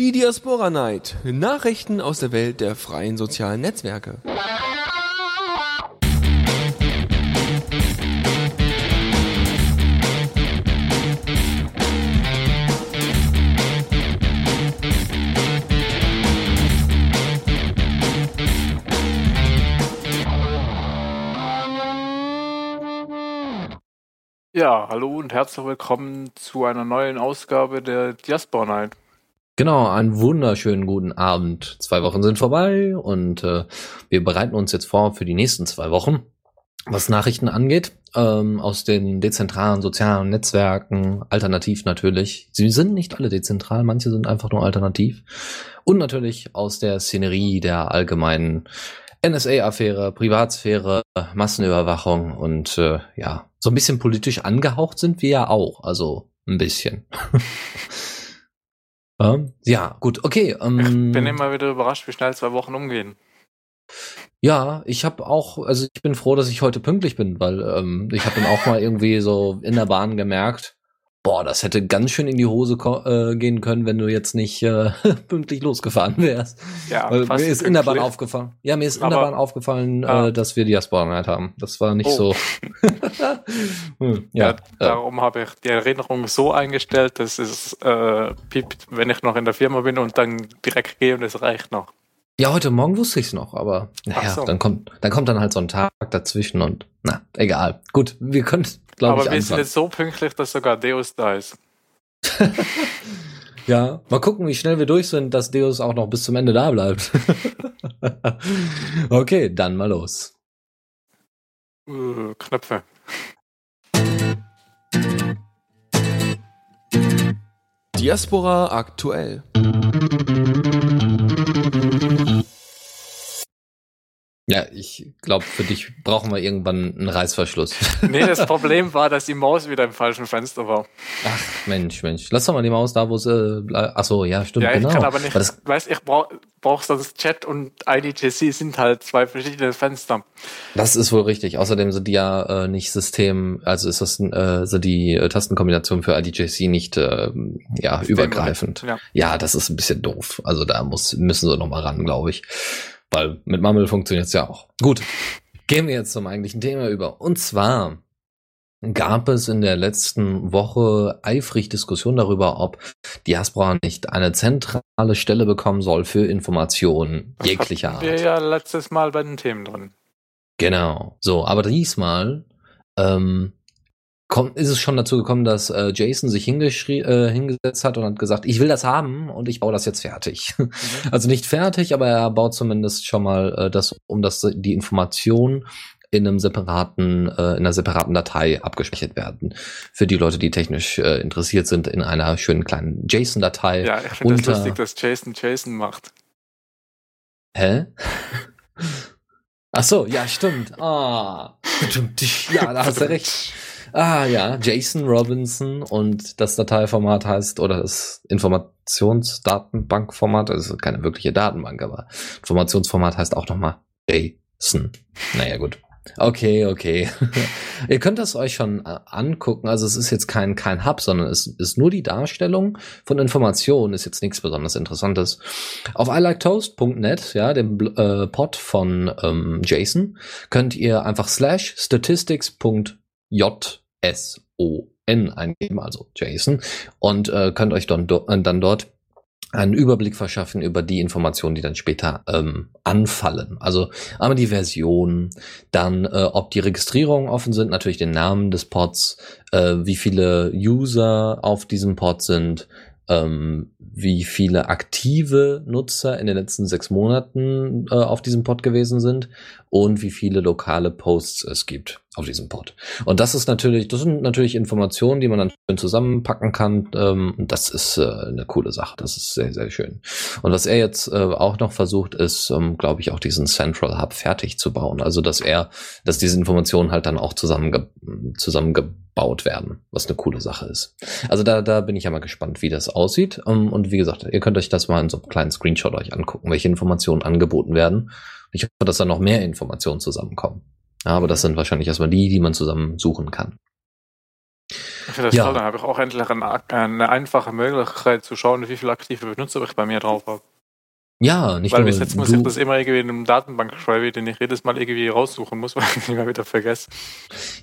Die Diaspora Night. Nachrichten aus der Welt der freien sozialen Netzwerke. Ja, hallo und herzlich willkommen zu einer neuen Ausgabe der Diaspora Night. Genau, einen wunderschönen guten Abend. Zwei Wochen sind vorbei und äh, wir bereiten uns jetzt vor für die nächsten zwei Wochen, was Nachrichten angeht, ähm, aus den dezentralen sozialen Netzwerken, alternativ natürlich. Sie sind nicht alle dezentral, manche sind einfach nur alternativ. Und natürlich aus der Szenerie der allgemeinen NSA-Affäre, Privatsphäre, Massenüberwachung und äh, ja, so ein bisschen politisch angehaucht sind wir ja auch. Also ein bisschen. ähm, ja, gut, okay. Ähm, ich bin immer wieder überrascht, wie schnell zwei Wochen umgehen. Ja, ich habe auch, also ich bin froh, dass ich heute pünktlich bin, weil ähm, ich habe dann auch mal irgendwie so in der Bahn gemerkt, boah, das hätte ganz schön in die Hose äh, gehen können, wenn du jetzt nicht äh, pünktlich losgefahren wärst. Ja, Weil mir ist in der Bahn aufgefallen. Ja, mir ist in der Bahn aufgefallen, ah. äh, dass wir Diaspora Night haben. Das war nicht oh. so. hm, ja, ja, darum habe ich die Erinnerung so eingestellt, dass es äh, piept, wenn ich noch in der Firma bin und dann direkt gehe und es reicht noch. Ja, heute Morgen wusste ich es noch, aber naja, so. dann kommt, dann kommt dann halt so ein Tag dazwischen und na, egal. Gut, wir können, glaube ich, Aber wir sind jetzt so pünktlich, dass sogar Deus da ist. ja, mal gucken, wie schnell wir durch sind, dass Deus auch noch bis zum Ende da bleibt. okay, dann mal los. Uh, Knöpfe. Diaspora aktuell. Ja, ich glaube, für dich brauchen wir irgendwann einen Reißverschluss. Nee, das Problem war, dass die Maus wieder im falschen Fenster war. Ach, Mensch, Mensch. Lass doch mal die Maus da, wo sie. Ach so, ja, stimmt. Ja, ich genau. kann aber nicht. Das, weißt, ich brauch, brauch sonst Chat und IDGC sind halt zwei verschiedene Fenster. Das ist wohl richtig. Außerdem sind die ja äh, nicht System, also ist das äh, so die äh, Tastenkombination für IDGC nicht äh, ja, übergreifend. Ja. ja, das ist ein bisschen doof. Also da muss, müssen sie noch mal ran, glaube ich. Weil mit Mammel funktioniert es ja auch. Gut, gehen wir jetzt zum eigentlichen Thema über. Und zwar gab es in der letzten Woche eifrig Diskussion darüber, ob Diaspora nicht eine zentrale Stelle bekommen soll für Informationen jeglicher Art. Wir ja letztes Mal bei den Themen drin. Genau. So, aber diesmal ähm, kommt, ist es schon dazu gekommen, dass äh, Jason sich äh, hingesetzt hat und hat gesagt, ich will das haben und ich baue das jetzt fertig. Mhm. Also nicht fertig, aber er baut zumindest schon mal äh, das, um das die Information in einem separaten, äh, in einer separaten Datei abgespeichert werden. Für die Leute, die technisch äh, interessiert sind, in einer schönen kleinen JSON-Datei. Ja, ich finde das lustig, dass Jason Jason macht. Hä? Ach so, ja, stimmt. Ah. Ja, da hast du recht. Ah ja, Jason Robinson und das Dateiformat heißt, oder das Informationsdatenbankformat, also keine wirkliche Datenbank, aber Informationsformat heißt auch nochmal JSON. Naja, gut. Okay, okay. Ihr könnt das euch schon äh, angucken. Also es ist jetzt kein, kein Hub, sondern es ist nur die Darstellung von Informationen, ist jetzt nichts besonders Interessantes. Auf iliketoast.net, ja, dem äh, Pod von ähm, Jason, könnt ihr einfach slash statistics.net J-S-O-N eingeben, also Jason, und äh, könnt euch dann, do äh, dann dort einen Überblick verschaffen über die Informationen, die dann später ähm, anfallen. Also einmal die Version, dann äh, ob die Registrierungen offen sind, natürlich den Namen des Pods, äh, wie viele User auf diesem Pod sind, ähm, wie viele aktive Nutzer in den letzten sechs Monaten äh, auf diesem Pod gewesen sind und wie viele lokale Posts es gibt auf diesem Pod. Und das ist natürlich, das sind natürlich Informationen, die man dann schön zusammenpacken kann. Ähm, das ist äh, eine coole Sache. Das ist sehr, sehr schön. Und was er jetzt äh, auch noch versucht, ist, ähm, glaube ich, auch diesen Central Hub fertig zu bauen. Also, dass er, dass diese Informationen halt dann auch zusammenge zusammengebaut werden, was eine coole Sache ist. Also da, da bin ich ja mal gespannt, wie das aussieht. Ähm, und wie gesagt, ihr könnt euch das mal in so einem kleinen Screenshot euch angucken, welche Informationen angeboten werden. Ich hoffe, dass da noch mehr Informationen zusammenkommen. Ja, aber das sind wahrscheinlich erstmal die, die man zusammen suchen kann. Finde das ja. toll, dann habe ich auch endlich eine, eine, einfache Möglichkeit zu schauen, wie viele aktive Benutzer ich bei mir drauf habe. Ja, nicht Weil nur bis jetzt muss ich das immer irgendwie in einem Datenbank schreiben, den ich jedes Mal irgendwie raussuchen muss, weil ich immer wieder vergesse.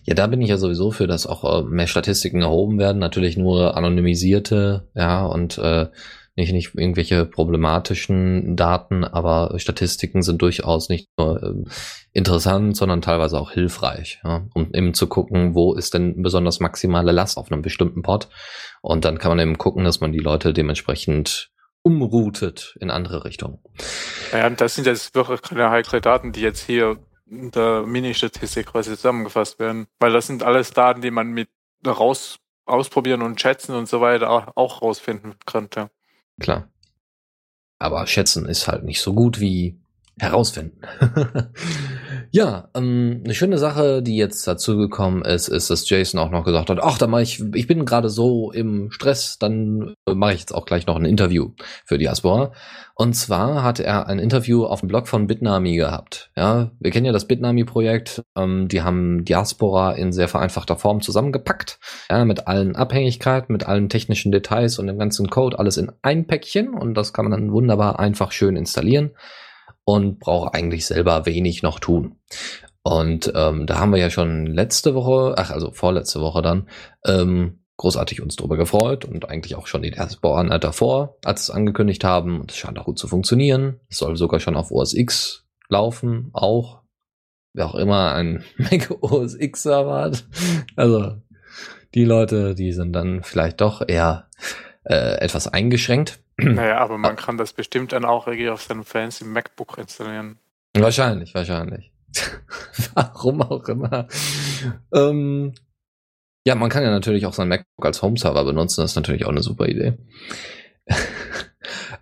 Ja, da bin ich ja sowieso für, dass auch äh, mehr Statistiken erhoben werden. Natürlich nur anonymisierte, ja, und äh, nicht, nicht irgendwelche problematischen Daten, aber Statistiken sind durchaus nicht nur äh, interessant, sondern teilweise auch hilfreich, ja, um eben zu gucken, wo ist denn besonders maximale Last auf einem bestimmten Pod. Und dann kann man eben gucken, dass man die Leute dementsprechend umroutet in andere Richtungen. Ja, und das sind jetzt wirklich keine heikle Daten, die jetzt hier in der Mini-Statistik quasi zusammengefasst werden, weil das sind alles Daten, die man mit raus ausprobieren und schätzen und so weiter auch rausfinden könnte. Klar. Aber schätzen ist halt nicht so gut wie herausfinden. ja, ähm, eine schöne Sache, die jetzt dazugekommen ist, ist, dass Jason auch noch gesagt hat, ach, da mache ich, ich bin gerade so im Stress, dann mache ich jetzt auch gleich noch ein Interview für Diaspora. Und zwar hat er ein Interview auf dem Blog von Bitnami gehabt. Ja, wir kennen ja das Bitnami-Projekt. Ähm, die haben Diaspora in sehr vereinfachter Form zusammengepackt. Ja, mit allen Abhängigkeiten, mit allen technischen Details und dem ganzen Code, alles in ein Päckchen. Und das kann man dann wunderbar einfach schön installieren und brauche eigentlich selber wenig noch tun. Und ähm, da haben wir ja schon letzte Woche, ach also vorletzte Woche dann, ähm, großartig uns drüber gefreut und eigentlich auch schon die Diasporan davor, als es angekündigt haben. Und es scheint auch gut zu funktionieren. Es soll sogar schon auf OS X laufen, auch. Wer auch immer ein Mac OS X Server hat. Also die Leute, die sind dann vielleicht doch eher äh, etwas eingeschränkt. Naja, aber man kann das bestimmt dann auch irgendwie auf seinem fancy MacBook installieren. Wahrscheinlich, wahrscheinlich. Warum auch immer. Ähm, ja, man kann ja natürlich auch sein MacBook als Home-Server benutzen. Das ist natürlich auch eine super Idee.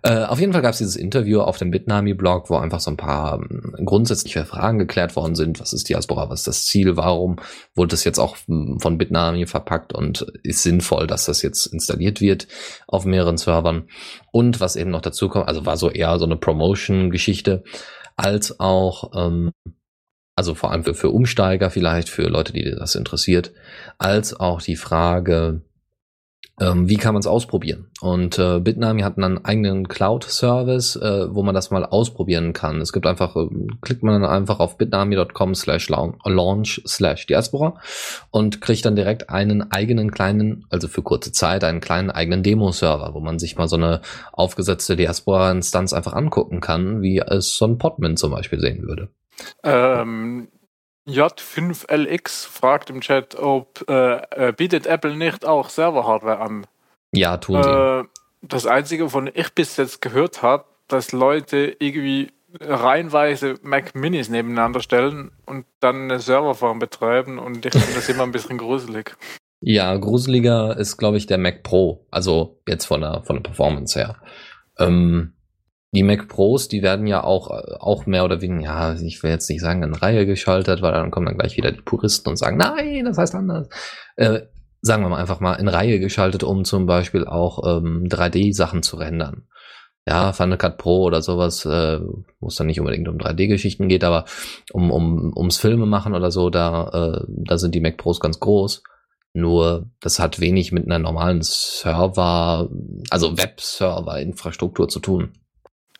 Äh, auf jeden Fall gab es dieses Interview auf dem Bitnami-Blog, wo einfach so ein paar ähm, grundsätzliche Fragen geklärt worden sind. Was ist Diaspora? Was ist das Ziel? Warum wurde das jetzt auch hm, von Bitnami verpackt und ist sinnvoll, dass das jetzt installiert wird auf mehreren Servern? Und was eben noch dazu kommt, also war so eher so eine Promotion-Geschichte, als auch ähm, also vor allem für, für Umsteiger vielleicht, für Leute, die das interessiert, als auch die Frage, ähm, wie kann man es ausprobieren? Und äh, Bitnami hat einen eigenen Cloud-Service, äh, wo man das mal ausprobieren kann. Es gibt einfach, äh, klickt man dann einfach auf bitnami.com slash launch slash diaspora und kriegt dann direkt einen eigenen kleinen, also für kurze Zeit, einen kleinen eigenen Demo-Server, wo man sich mal so eine aufgesetzte Diaspora-Instanz einfach angucken kann, wie es so ein Podman zum Beispiel sehen würde. Ähm, J5LX fragt im Chat, ob äh, äh, bietet Apple nicht auch Server-Hardware an? Ja, tun sie. Äh, das Einzige, von ich bis jetzt gehört habe, dass Leute irgendwie reihenweise Mac Minis nebeneinander stellen und dann eine Serverfarm betreiben und ich finde das immer ein bisschen gruselig. Ja, gruseliger ist, glaube ich, der Mac Pro. Also jetzt von der, von der Performance her. Ähm, die Mac Pros, die werden ja auch, auch mehr oder weniger, ja, ich will jetzt nicht sagen in Reihe geschaltet, weil dann kommen dann gleich wieder die Puristen und sagen, nein, das heißt anders. Äh, sagen wir mal einfach mal in Reihe geschaltet, um zum Beispiel auch ähm, 3D-Sachen zu rendern. Ja, Final Cut Pro oder sowas, äh, wo es dann nicht unbedingt um 3D-Geschichten geht, aber um, um, ums Filme machen oder so, da, äh, da sind die Mac Pros ganz groß. Nur, das hat wenig mit einer normalen Server, also Web-Server-Infrastruktur zu tun.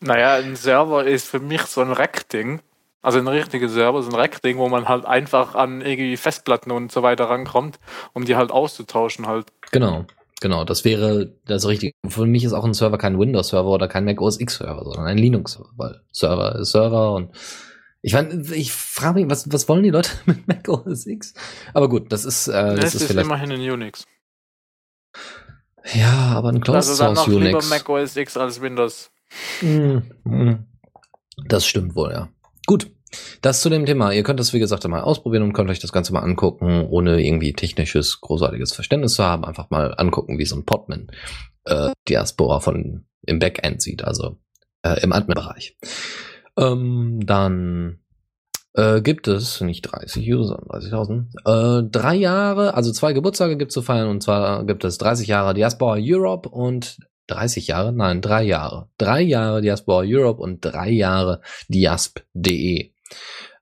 Naja, ein Server ist für mich so ein Rack-Ding. Also ein richtiger Server, so ein Rack-Ding, wo man halt einfach an irgendwie Festplatten und so weiter rankommt, um die halt auszutauschen halt. Genau, genau. Das wäre das Richtige. Für mich ist auch ein Server kein Windows-Server oder kein Mac OS X-Server, sondern ein Linux-Server, weil Server ist Server und ich meine, ich frage mich, was, was wollen die Leute mit Mac OS X? Aber gut, das ist, äh, das, das ist, ist vielleicht immerhin ein Unix. Ja, aber ein Closed also Source Unix. lieber Mac OS X als Windows. Mhm. Das stimmt wohl, ja. Gut. Das zu dem Thema. Ihr könnt das, wie gesagt, mal ausprobieren und könnt euch das Ganze mal angucken, ohne irgendwie technisches, großartiges Verständnis zu haben. Einfach mal angucken, wie so ein Podman äh, Diaspora von im Backend sieht, also äh, im Admin-Bereich. Ähm, dann äh, gibt es nicht 30 User, 30.000, äh, drei Jahre, also zwei Geburtstage gibt es zu feiern und zwar gibt es 30 Jahre Diaspora Europe und 30 Jahre? Nein, drei Jahre. Drei Jahre Diaspora Europe und drei Jahre diasp.de.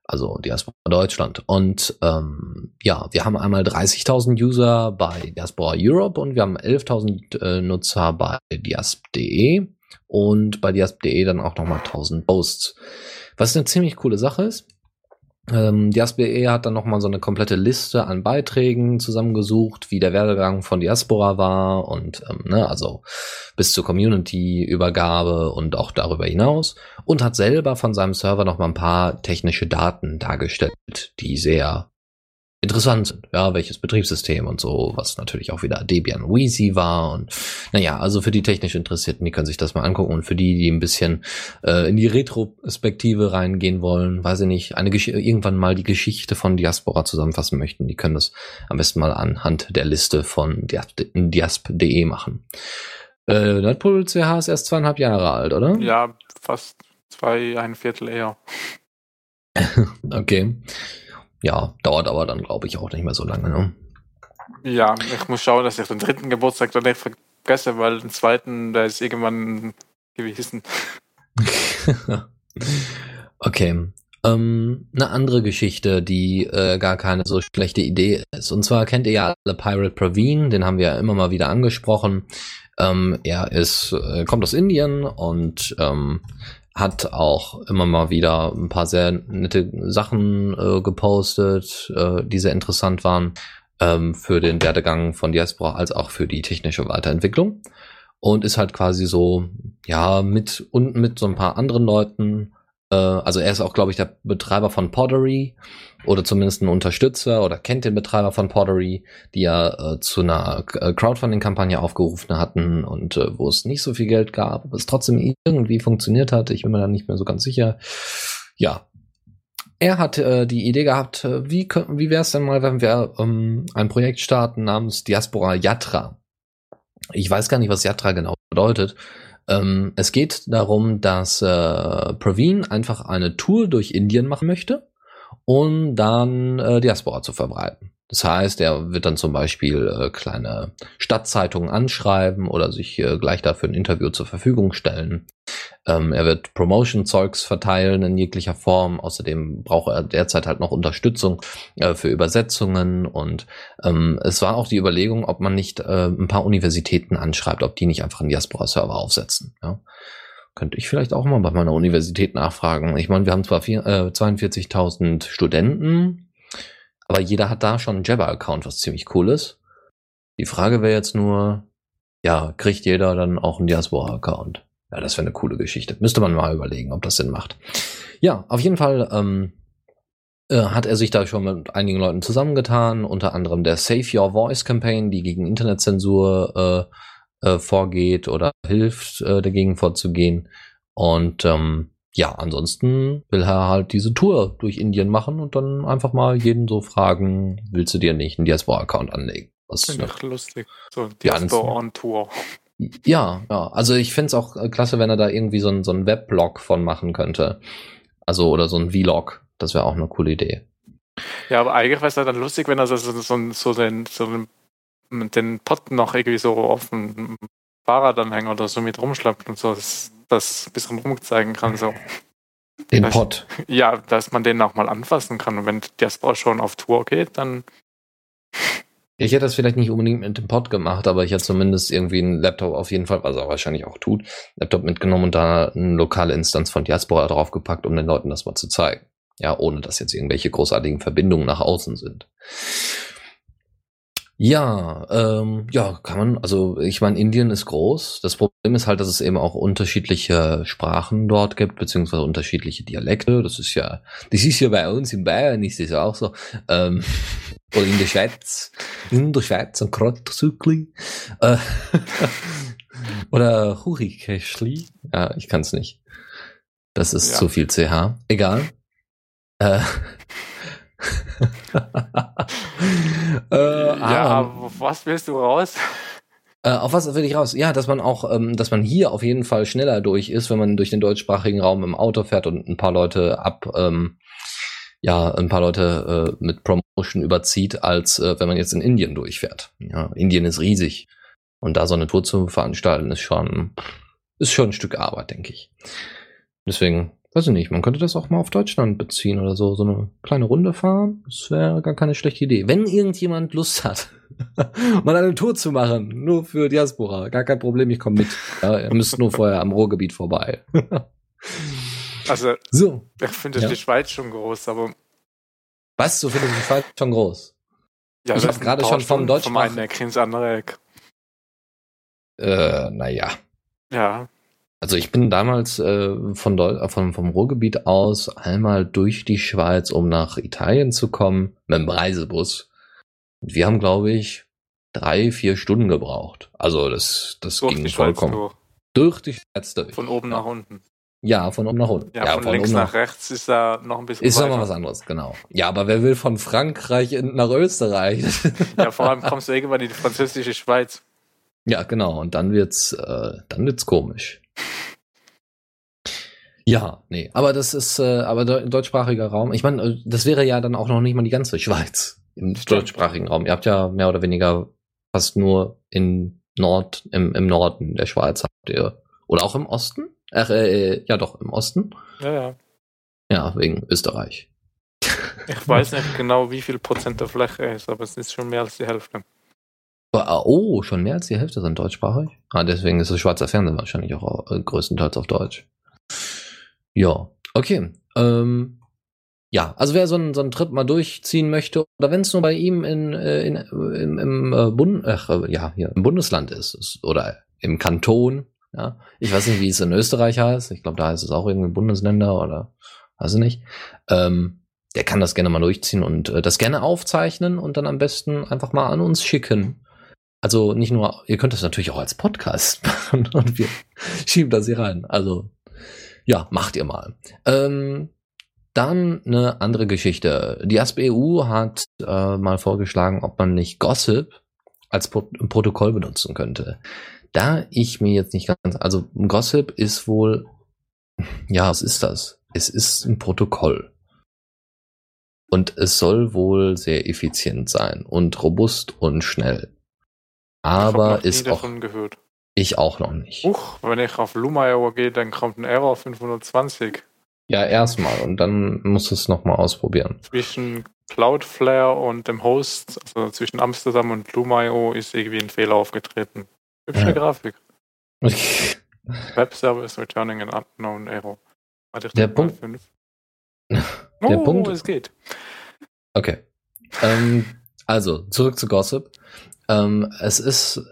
also Diaspora Deutschland. Und ähm, ja, wir haben einmal 30.000 User bei Diaspora Europe und wir haben 11.000 äh, Nutzer bei diasp.de und bei diasp.de dann auch nochmal 1000 Posts. Was eine ziemlich coole Sache ist. Ähm, Diasp.de hat dann nochmal so eine komplette Liste an Beiträgen zusammengesucht, wie der Werdegang von Diaspora war und ähm, ne, also bis zur Community-Übergabe und auch darüber hinaus und hat selber von seinem Server nochmal ein paar technische Daten dargestellt, die sehr interessant sind. Ja, welches Betriebssystem und so, was natürlich auch wieder Debian Wheezy war und naja, also für die technisch Interessierten, die können sich das mal angucken und für die, die ein bisschen äh, in die Retrospektive reingehen wollen, weiß ich nicht, eine Gesch irgendwann mal die Geschichte von Diaspora zusammenfassen möchten, die können das am besten mal anhand der Liste von diasp.de machen. Äh, Nerdpool CH ist erst zweieinhalb Jahre alt, oder? Ja, fast zwei, ein Viertel eher. okay ja, dauert aber dann, glaube ich, auch nicht mehr so lange. Ne? Ja, ich muss schauen, dass ich den dritten Geburtstag dann nicht vergesse, weil den zweiten, da ist irgendwann gewesen. okay. Ähm, eine andere Geschichte, die äh, gar keine so schlechte Idee ist. Und zwar kennt ihr ja alle Pirate Praveen, den haben wir ja immer mal wieder angesprochen. Ähm, er ist, äh, kommt aus Indien und ähm, hat auch immer mal wieder ein paar sehr nette Sachen äh, gepostet, äh, die sehr interessant waren ähm, für den Werdegang von Diaspora als auch für die technische Weiterentwicklung. Und ist halt quasi so, ja, mit und mit so ein paar anderen Leuten also er ist auch, glaube ich, der Betreiber von Pottery oder zumindest ein Unterstützer oder kennt den Betreiber von Pottery, die ja äh, zu einer äh, Crowdfunding-Kampagne aufgerufen hatten und äh, wo es nicht so viel Geld gab, aber es trotzdem irgendwie funktioniert hat. Ich bin mir da nicht mehr so ganz sicher. Ja. Er hat äh, die Idee gehabt, äh, wie, wie wäre es denn mal, wenn wir ähm, ein Projekt starten namens Diaspora Yatra. Ich weiß gar nicht, was Yatra genau bedeutet. Ähm, es geht darum, dass äh, Praveen einfach eine Tour durch Indien machen möchte, um dann äh, Diaspora zu verbreiten. Das heißt, er wird dann zum Beispiel äh, kleine Stadtzeitungen anschreiben oder sich äh, gleich dafür ein Interview zur Verfügung stellen. Ähm, er wird Promotion-Zeugs verteilen in jeglicher Form. Außerdem braucht er derzeit halt noch Unterstützung äh, für Übersetzungen. Und ähm, es war auch die Überlegung, ob man nicht äh, ein paar Universitäten anschreibt, ob die nicht einfach einen Diaspora-Server aufsetzen. Ja? Könnte ich vielleicht auch mal bei meiner Universität nachfragen. Ich meine, wir haben zwar äh, 42.000 Studenten, aber jeder hat da schon einen Jabber-Account, was ziemlich cool ist. Die Frage wäre jetzt nur, ja, kriegt jeder dann auch einen Diaspora-Account? Ja, das wäre eine coole Geschichte. Müsste man mal überlegen, ob das Sinn macht. Ja, auf jeden Fall ähm, äh, hat er sich da schon mit einigen Leuten zusammengetan, unter anderem der Save Your Voice Campaign, die gegen Internetzensur äh, äh, vorgeht oder hilft, äh, dagegen vorzugehen. Und ähm, ja, ansonsten will er halt diese Tour durch Indien machen und dann einfach mal jeden so fragen, willst du dir nicht einen Diaspora-Account anlegen? Was Finde ich lustig. So Diaspora on Tour. Ja, ja. Also ich fände es auch äh, klasse, wenn er da irgendwie so ein, so ein Weblog von machen könnte. Also, oder so ein Vlog. Das wäre auch eine coole Idee. Ja, aber eigentlich wäre es dann lustig, wenn er so, so, so, den, so den, den Pot noch irgendwie so auf dem Fahrradanhänger oder so mit rumschleppt und so. Das das ein bisschen rumzeigen kann. So. Den Pod. Ja, dass man den auch mal anfassen kann. Und wenn Sport schon auf Tour geht, dann. Ich hätte das vielleicht nicht unbedingt mit dem Pod gemacht, aber ich hätte zumindest irgendwie einen Laptop auf jeden Fall, was er wahrscheinlich auch tut, Laptop mitgenommen und da eine lokale Instanz von Diaspora draufgepackt, um den Leuten das mal zu zeigen. Ja, ohne dass jetzt irgendwelche großartigen Verbindungen nach außen sind. Ja, ähm, ja, kann man, also ich meine, Indien ist groß. Das Problem ist halt, dass es eben auch unterschiedliche Sprachen dort gibt, beziehungsweise unterschiedliche Dialekte. Das ist ja, das ist ja bei uns in Bayern ist das auch so. Ähm, oder in der Schweiz. In der Schweiz ein Krotzückli. Äh, oder Hurikäschli. Ja, ich kann es nicht. Das ist ja. zu viel CH. Egal. Äh, äh, ja, auf was willst du raus? Äh, auf was will ich raus? Ja, dass man auch, ähm, dass man hier auf jeden Fall schneller durch ist, wenn man durch den deutschsprachigen Raum im Auto fährt und ein paar Leute ab, ähm, ja, ein paar Leute äh, mit Promotion überzieht, als äh, wenn man jetzt in Indien durchfährt. Ja, Indien ist riesig. Und da so eine Tour zu veranstalten, ist schon, ist schon ein Stück Arbeit, denke ich. Deswegen weiß ich nicht, man könnte das auch mal auf Deutschland beziehen oder so, so eine kleine Runde fahren. Das wäre gar keine schlechte Idee. Wenn irgendjemand Lust hat, mal eine Tour zu machen, nur für Diaspora, gar kein Problem, ich komme mit. Ja, ihr müsst nur vorher am Ruhrgebiet vorbei. Also, so. ich finde Ja. die Schweiz schon groß, aber Was, du findest die Schweiz schon groß? ja, Ich das hab sind gerade schon vom Stunden Deutsch- Vom einen Eck ins andere Eck. Äh, naja. Ja, Also ich bin damals äh, von Deu äh, vom, vom Ruhrgebiet aus einmal durch die Schweiz, um nach Italien zu kommen, mit dem Reisebus. Und wir haben, glaube ich, drei, vier Stunden gebraucht. Also das, das durch ging vollkommen. durch. Durch die Schweiz durch. Von oben ja. nach unten. Ja, von oben nach unten. Ja, von links oben nach rechts ist da noch ein bisschen Ist nochmal was anderes, genau. Ja, aber wer will von Frankreich in, nach Österreich? Ja, vor allem kommst du irgendwann in die französische Schweiz. Ja, genau. Und dann wird's, äh, dann wird's komisch. Ja, nee, aber das ist, äh, aber deu- deutschsprachiger Raum. Ich meine, äh, das wäre ja dann auch noch nicht mal die ganze Schweiz im Stimmt. deutschsprachigen Raum. Ihr habt ja mehr oder weniger fast nur in Nord, im, im Norden der Schweiz habt ihr, oder auch im Osten? Ach, äh, ja doch, im Osten. Ja, ja. Ja, wegen Österreich. Ich weiß nicht genau, wie viel Prozent der Fläche ist, aber es ist schon mehr als die Hälfte. Aber, Oh, schon mehr als die Hälfte sind deutschsprachig. Ah, deswegen ist das Schweizer Fernsehen wahrscheinlich auch äh, größtenteils auf Deutsch. Ja, okay. Ähm, ja, also wer so einen, so einen Trip mal durchziehen möchte, oder wenn es nur bei ihm in, äh, in, im, äh, Bund, ach, äh, ja, hier im Bundesland ist, ist, oder im Kanton, ja. Ich weiß nicht, wie es in Österreich heißt. Ich glaube, da heißt es auch irgendwie Bundesländer oder weiß ich nicht. Ähm, der kann das gerne mal durchziehen und äh, das gerne aufzeichnen und dann am besten einfach mal an uns schicken. Also nicht nur, ihr könnt das natürlich auch als Podcast machen und wir schieben das hier rein. Also ja, macht ihr mal. Ähm, dann eine andere Geschichte. Die ASBEU hat äh, mal vorgeschlagen, ob man nicht Gossip als Pro Protokoll benutzen könnte. Da ich mir jetzt nicht ganz, also Gossip ist wohl, ja, was ist das? Es ist ein Protokoll. Und es soll wohl sehr effizient sein und robust und schnell. Ich hab Aber nie ist auch davon gehört. ich auch noch nicht. Huch, wenn ich auf Lumio gehe, dann kommt ein Error 520. Ja, erstmal und dann musst du es nochmal ausprobieren. Zwischen Cloudflare und dem Host, also zwischen Amsterdam und Lumio, ist irgendwie ein Fehler aufgetreten. Hübsche Ja. Grafik. Web Service returning an unknown error. Warte, ich Der Punkt- fünf. Der oh, Punkt- es geht. Okay. ähm, also, zurück zu Gossip. Ähm, es ist,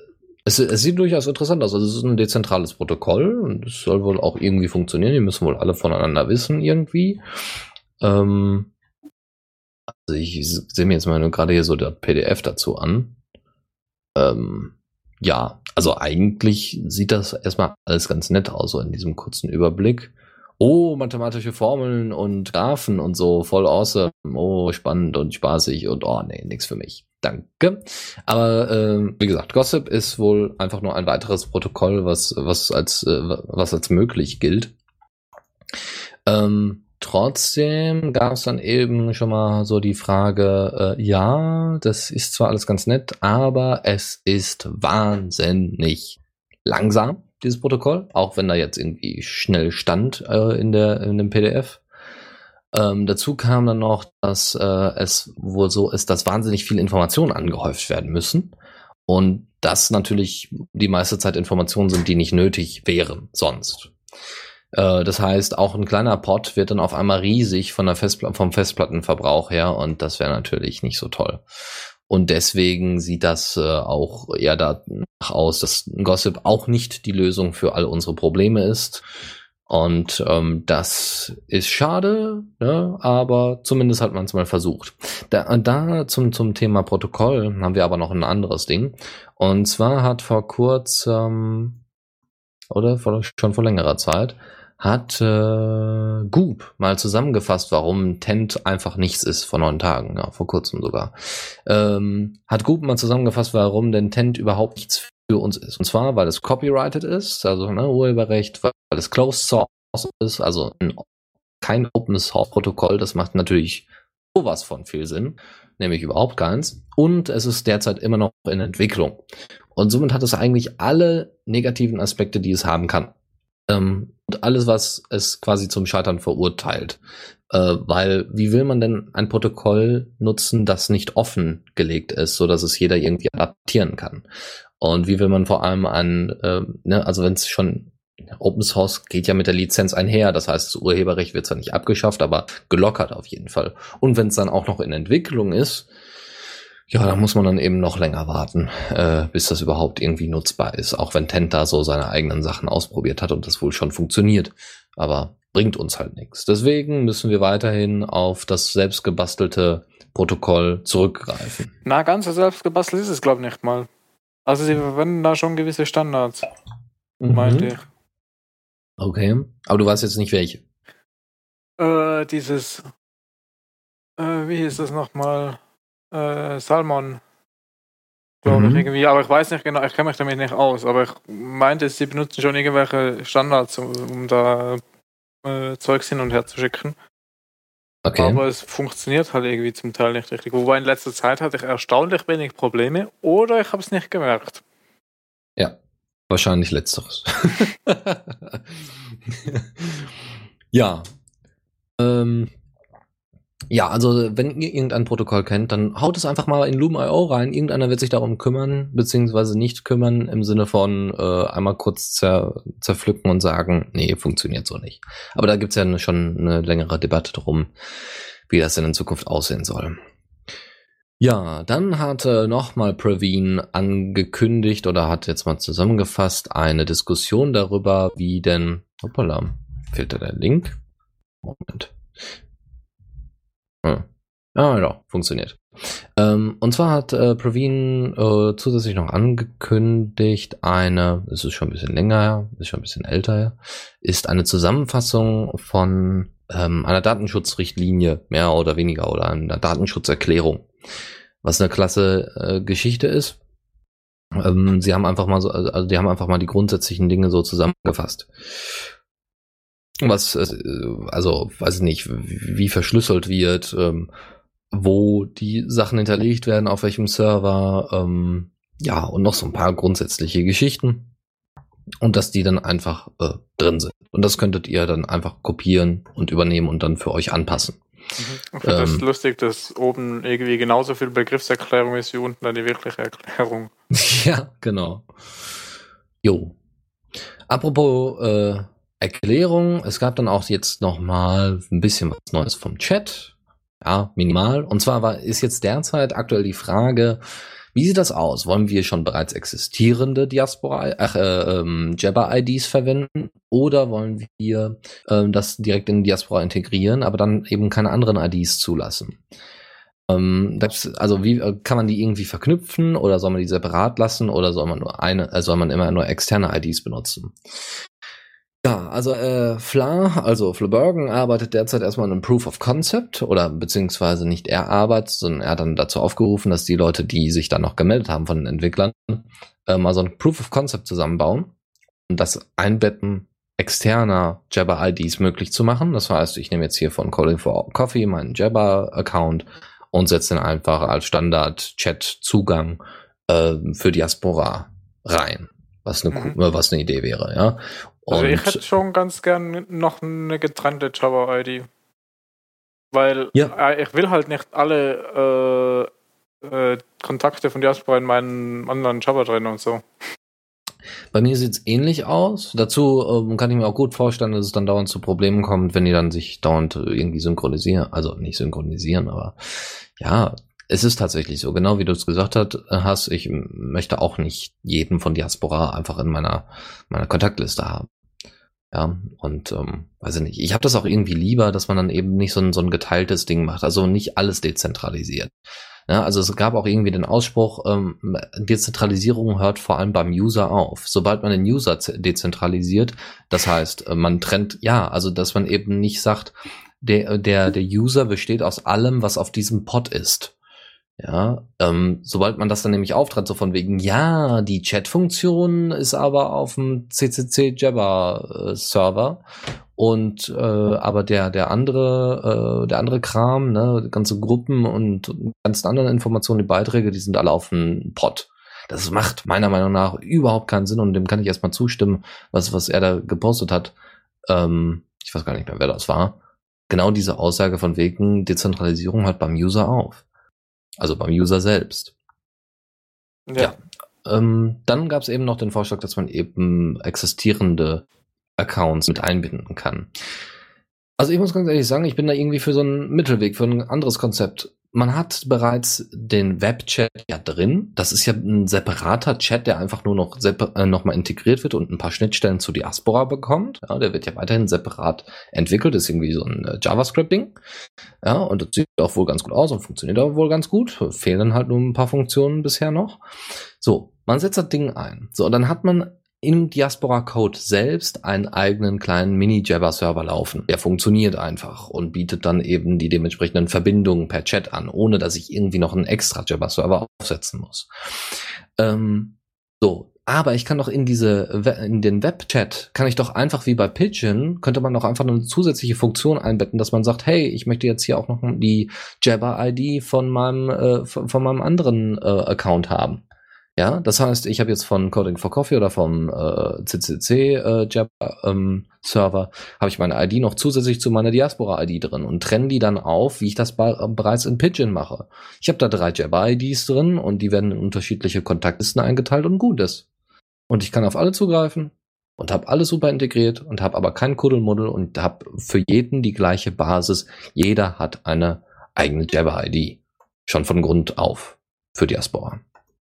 es, es sieht durchaus interessant aus. Also, es ist ein dezentrales Protokoll und es soll wohl auch irgendwie funktionieren. Die müssen wohl alle voneinander wissen irgendwie. Ähm, also, ich sehe mir jetzt mal gerade hier so das PDF dazu an. Ähm, ja, also eigentlich sieht das erstmal alles ganz nett aus, so in diesem kurzen Überblick. Oh, mathematische Formeln und Graphen und so, voll awesome. Oh, spannend und spaßig und oh, nee, nix für mich. Danke. Aber ähm, wie gesagt, Gossip ist wohl einfach nur ein weiteres Protokoll, was, was, als, äh, was als möglich gilt. Ähm, trotzdem gab es dann eben schon mal so die Frage, äh, ja, das ist zwar alles ganz nett, aber es ist wahnsinnig langsam, dieses Protokoll, auch wenn da jetzt irgendwie schnell stand äh, in, der, in dem PDF. Ähm, dazu kam dann noch, dass äh, es wohl so ist, dass wahnsinnig viele Informationen angehäuft werden müssen. Und das natürlich die meiste Zeit Informationen sind, die nicht nötig wären sonst. Äh, das heißt, auch ein kleiner Pod wird dann auf einmal riesig von der Festpla vom Festplattenverbrauch her und das wäre natürlich nicht so toll. Und deswegen sieht das äh, auch eher danach aus, dass Gossip auch nicht die Lösung für all unsere Probleme ist. Und ähm, das ist schade, ne? aber zumindest hat man es mal versucht. Da, da zum, zum Thema Protokoll haben wir aber noch ein anderes Ding. Und zwar hat vor kurzem, oder vor, schon vor längerer Zeit, hat äh, Goop mal zusammengefasst, warum Tent einfach nichts ist vor neun Tagen, ja, vor kurzem sogar. Ähm, hat Goop mal zusammengefasst, warum denn Tent überhaupt nichts für uns ist. Und zwar, weil es copyrighted ist, also ne, Urheberrecht, weil es closed source ist, also ein, kein Open Source Protokoll, das macht natürlich sowas von viel Sinn, nämlich überhaupt keins. Und es ist derzeit immer noch in Entwicklung. Und somit hat es eigentlich alle negativen Aspekte, die es haben kann. Ähm, und alles, was es quasi zum Scheitern verurteilt. Äh, weil, wie will man denn ein Protokoll nutzen, das nicht offengelegt ist, so dass es jeder irgendwie adaptieren kann? Und wie will man vor allem an, äh, ne, also wenn es schon Open Source geht ja mit der Lizenz einher, das heißt, das Urheberrecht wird zwar nicht abgeschafft, aber gelockert auf jeden Fall. Und wenn es dann auch noch in Entwicklung ist, ja, da muss man dann eben noch länger warten, äh, bis das überhaupt irgendwie nutzbar ist. Auch wenn Tenta so seine eigenen Sachen ausprobiert hat und das wohl schon funktioniert. Aber bringt uns halt nichts. Deswegen müssen wir weiterhin auf das selbstgebastelte Protokoll zurückgreifen. Na, ganz so selbstgebastelt ist es, glaube ich, nicht mal. Also sie verwenden da schon gewisse Standards, mhm. meinte ich. Okay, aber du weißt jetzt nicht welche. Äh, dieses, äh, wie hieß das nochmal? Äh, Salmon. Glaube mhm. ich irgendwie, aber ich weiß nicht genau, ich kenne mich damit nicht aus, aber ich meinte, sie benutzen schon irgendwelche Standards, um, um da äh, Zeugs hin und her zu schicken. Okay. Aber es funktioniert halt irgendwie zum Teil nicht richtig. Wobei in letzter Zeit hatte ich erstaunlich wenig Probleme oder ich habe es nicht gemerkt. Wahrscheinlich letzteres. ja. Ähm, ja, also wenn ihr irgendein Protokoll kennt, dann haut es einfach mal in Loom.io rein. Irgendeiner wird sich darum kümmern, beziehungsweise nicht kümmern, im Sinne von äh, einmal kurz zer zerpflücken und sagen, nee, funktioniert so nicht. Aber da gibt's ja schon eine längere Debatte drum, wie das denn in Zukunft aussehen soll. Ja, dann hatte nochmal Praveen angekündigt oder hat jetzt mal zusammengefasst eine Diskussion darüber, wie denn, hoppala, fehlt da der Link? Moment. Hm. Ah, ja, funktioniert. Ähm, und zwar hat äh, Praveen äh, zusätzlich noch angekündigt, eine, es ist schon ein bisschen länger her, ist schon ein bisschen älter her, ist eine Zusammenfassung von ähm, einer Datenschutzrichtlinie, mehr oder weniger, oder einer Datenschutzerklärung, was eine klasse äh, Geschichte ist. Ähm, sie haben einfach mal so, also die haben einfach mal die grundsätzlichen Dinge so zusammengefasst was, äh, also weiß ich nicht, wie verschlüsselt wird, ähm, wo die Sachen hinterlegt werden, auf welchem Server, ähm, ja, und noch so ein paar grundsätzliche Geschichten. Und dass die dann einfach äh, drin sind. Und das könntet ihr dann einfach kopieren und übernehmen und dann für euch anpassen. Mhm. Ich finde ähm, das lustig, dass oben irgendwie genauso viel Begriffserklärung ist wie unten dann die wirkliche Erklärung. ja, genau. Jo. Apropos äh, Erklärung. Es gab dann auch jetzt noch mal ein bisschen was Neues vom Chat. Ja, minimal. Und zwar war, ist jetzt derzeit aktuell die Frage, wie sieht das aus? Wollen wir schon bereits existierende Diaspora, ach, äh, ähm, Jabber-IDs verwenden oder wollen wir äh, das direkt in Diaspora integrieren, aber dann eben keine anderen IDs zulassen? Ähm, das, also wie äh, kann man die irgendwie verknüpfen oder soll man die separat lassen oder soll man nur eine, äh, soll man immer nur externe IDs benutzen? Ja, also äh, Fla, also Flabergen arbeitet derzeit erstmal an einem Proof of Concept oder beziehungsweise nicht er arbeitet, sondern er hat dann dazu aufgerufen, dass die Leute, die sich dann noch gemeldet haben von den Entwicklern, äh, mal so ein Proof of Concept zusammenbauen und das Einbetten externer Jabber-IDs möglich zu machen. Das heißt, ich nehme jetzt hier von Calling for Coffee meinen Jabber-Account und setze den einfach als Standard-Chat-Zugang äh, für Diaspora rein was eine, mhm. was eine Idee wäre, ja. Also ich hätte schon ganz gern noch eine getrennte Java-ID. Weil ja. Äh, ich will halt nicht alle äh, äh, Kontakte von Diaspora in meinen anderen Java drin und so. Bei mir sieht es ähnlich aus. Dazu ähm, kann ich mir auch gut vorstellen, dass es dann dauernd zu Problemen kommt, wenn die dann sich dauernd irgendwie synchronisieren. Also nicht synchronisieren, aber ja, es ist tatsächlich so. Genau wie du es gesagt hast, ich möchte auch nicht jeden von Diaspora einfach in meiner, meiner Kontaktliste haben. Ja, und ähm, weiß ich nicht. Ich habe das auch irgendwie lieber, dass man dann eben nicht so ein, so ein geteiltes Ding macht, also nicht alles dezentralisiert. Ja, also es gab auch irgendwie den Ausspruch, ähm, Dezentralisierung hört vor allem beim User auf. Sobald man den User dezentralisiert, das heißt, äh, man trennt, ja, also dass man eben nicht sagt, der, der, der User besteht aus allem, was auf diesem Pod ist. Ja, ähm, sobald man das dann nämlich auftrat, so von wegen, ja, die Chat-Funktion ist aber auf dem CCC Jabber äh, Server und äh, aber der der andere äh, der andere Kram, ne, ganze Gruppen und ganzen anderen Informationen, die Beiträge, die sind alle auf dem Pod. Das macht meiner Meinung nach überhaupt keinen Sinn und dem kann ich erstmal zustimmen, was, was er da gepostet hat. Ähm, ich weiß gar nicht mehr, wer das war. Genau diese Aussage von wegen Dezentralisierung halt beim User auf. Also beim User selbst. Ja. Ja. Ähm, dann gab es eben noch den Vorschlag, dass man eben existierende Accounts mit einbinden kann. Also ich muss ganz ehrlich sagen, ich bin da irgendwie für so einen Mittelweg, für ein anderes Konzept. Man hat bereits den Webchat ja drin. Das ist ja ein separater Chat, der einfach nur noch, äh, noch mal integriert wird und ein paar Schnittstellen zu Diaspora bekommt. Ja, der wird ja weiterhin separat entwickelt. Ist irgendwie so ein äh, JavaScript-Ding. Ja, und das sieht auch wohl ganz gut aus und funktioniert auch wohl ganz gut. Fehlen halt nur ein paar Funktionen bisher noch. So, man setzt das Ding ein. So, und dann hat man im Diaspora-Code selbst einen eigenen kleinen Mini-Jabber-Server laufen. Der funktioniert einfach und bietet dann eben die dementsprechenden Verbindungen per Chat an, ohne dass ich irgendwie noch einen extra Jabber-Server aufsetzen muss. Ähm, so, aber ich kann doch in diese, in den Webchat, kann ich doch einfach wie bei Pigeon, könnte man doch einfach eine zusätzliche Funktion einbetten, dass man sagt, hey, ich möchte jetzt hier auch noch die Jabber-ID von meinem, äh, von, von meinem anderen äh, Account haben. Ja, das heißt, ich habe jetzt von Coding for Coffee oder vom äh, CCC äh, Jabber ähm, Server habe ich meine ID noch zusätzlich zu meiner Diaspora ID drin und trenne die dann auf, wie ich das be bereits in Pigeon mache. Ich habe da drei Jabber IDs drin und die werden in unterschiedliche Kontaktlisten eingeteilt und gut ist. Und ich kann auf alle zugreifen und habe alles super integriert und habe aber kein Kuddelmuddel und habe für jeden die gleiche Basis. Jeder hat eine eigene Jabber ID schon von Grund auf für Diaspora.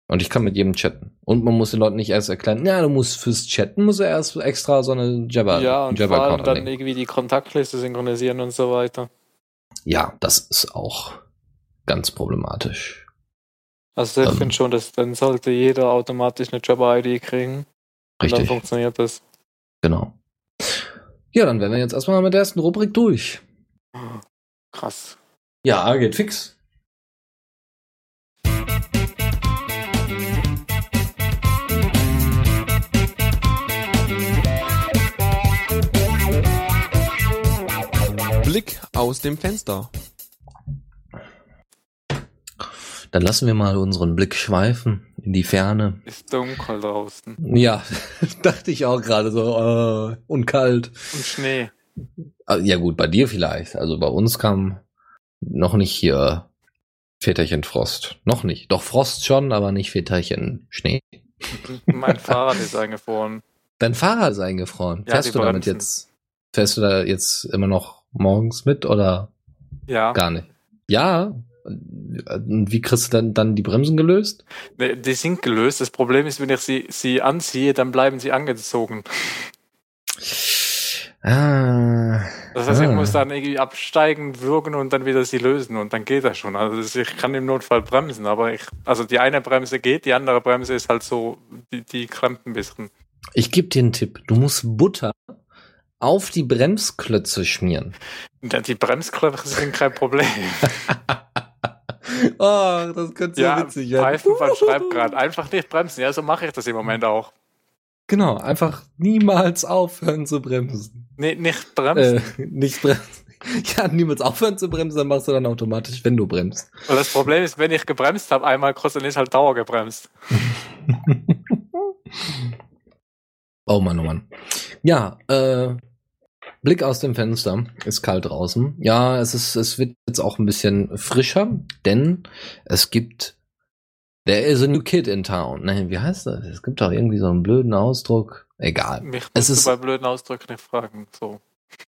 Und ich kann mit jedem chatten. Und man muss den Leuten nicht erst erklären, ja, du musst fürs Chatten muss er erst extra so eine Jabber, ja, und vor Jabber allem Account dann anlegen. irgendwie die Kontaktliste synchronisieren und so weiter. Ja, das ist auch ganz problematisch. Also ich Ähm. finde schon, dass dann sollte jeder automatisch eine Job-ID kriegen. Und dann Richtig, funktioniert das. genau. Ja, dann wären wir jetzt erstmal mit der ersten Rubrik durch. Krass. Ja, geht fix. Blick aus dem Fenster. Dann lassen wir mal unseren Blick schweifen in die Ferne. Ist dunkel draußen. Ja, dachte ich auch gerade so. Äh, und kalt. Und Schnee. Ah, Ja gut, bei dir vielleicht. Also bei uns kam noch nicht hier Väterchen Frost. Noch nicht. Doch Frost schon, aber nicht Väterchen Schnee. mein Fahrrad ist eingefroren. Dein Fahrrad ist eingefroren. Ja, Fährst du damit Bremsen. jetzt? Fährst du da jetzt immer noch morgens mit oder Ja. gar nicht? Ja. Und wie kriegst du dann, dann die Bremsen gelöst? Nee, Die sind gelöst. Das Problem ist, wenn ich sie, sie anziehe, dann bleiben sie angezogen. Ah. Das heißt, ich Ah. muss dann irgendwie absteigen, würgen und dann wieder sie lösen und dann geht das schon. Also ich kann im Notfall bremsen, aber ich, also die eine Bremse geht, die andere Bremse ist halt so, die, die klemmt ein bisschen. Ich gebe dir einen Tipp. Du musst Butter auf die Bremsklötze schmieren. Ja, Die Bremsklöpfe sind kein Problem. oh, das könnte ja, Pfeifenfall schreibt gerade, einfach nicht bremsen. Ja, so mache ich das im Moment auch. Genau, einfach niemals aufhören zu bremsen. Nee, nicht bremsen. Äh, nicht bremsen. Ja, niemals aufhören zu bremsen, dann machst du dann automatisch, wenn du bremst. Und das Problem ist, wenn ich gebremst habe, einmal kurz, dann ist halt Dauer gebremst. oh Mann, oh Mann. Ja, äh, Blick aus dem Fenster. Ist kalt draußen. Ja, es ist, es wird jetzt auch ein bisschen frischer, denn es gibt, there is a new kid in town. Nein, wie heißt das? Es gibt doch irgendwie so einen blöden Ausdruck. Egal. Mich Es ist- bei blöden Ausdrücken nicht fragen. So.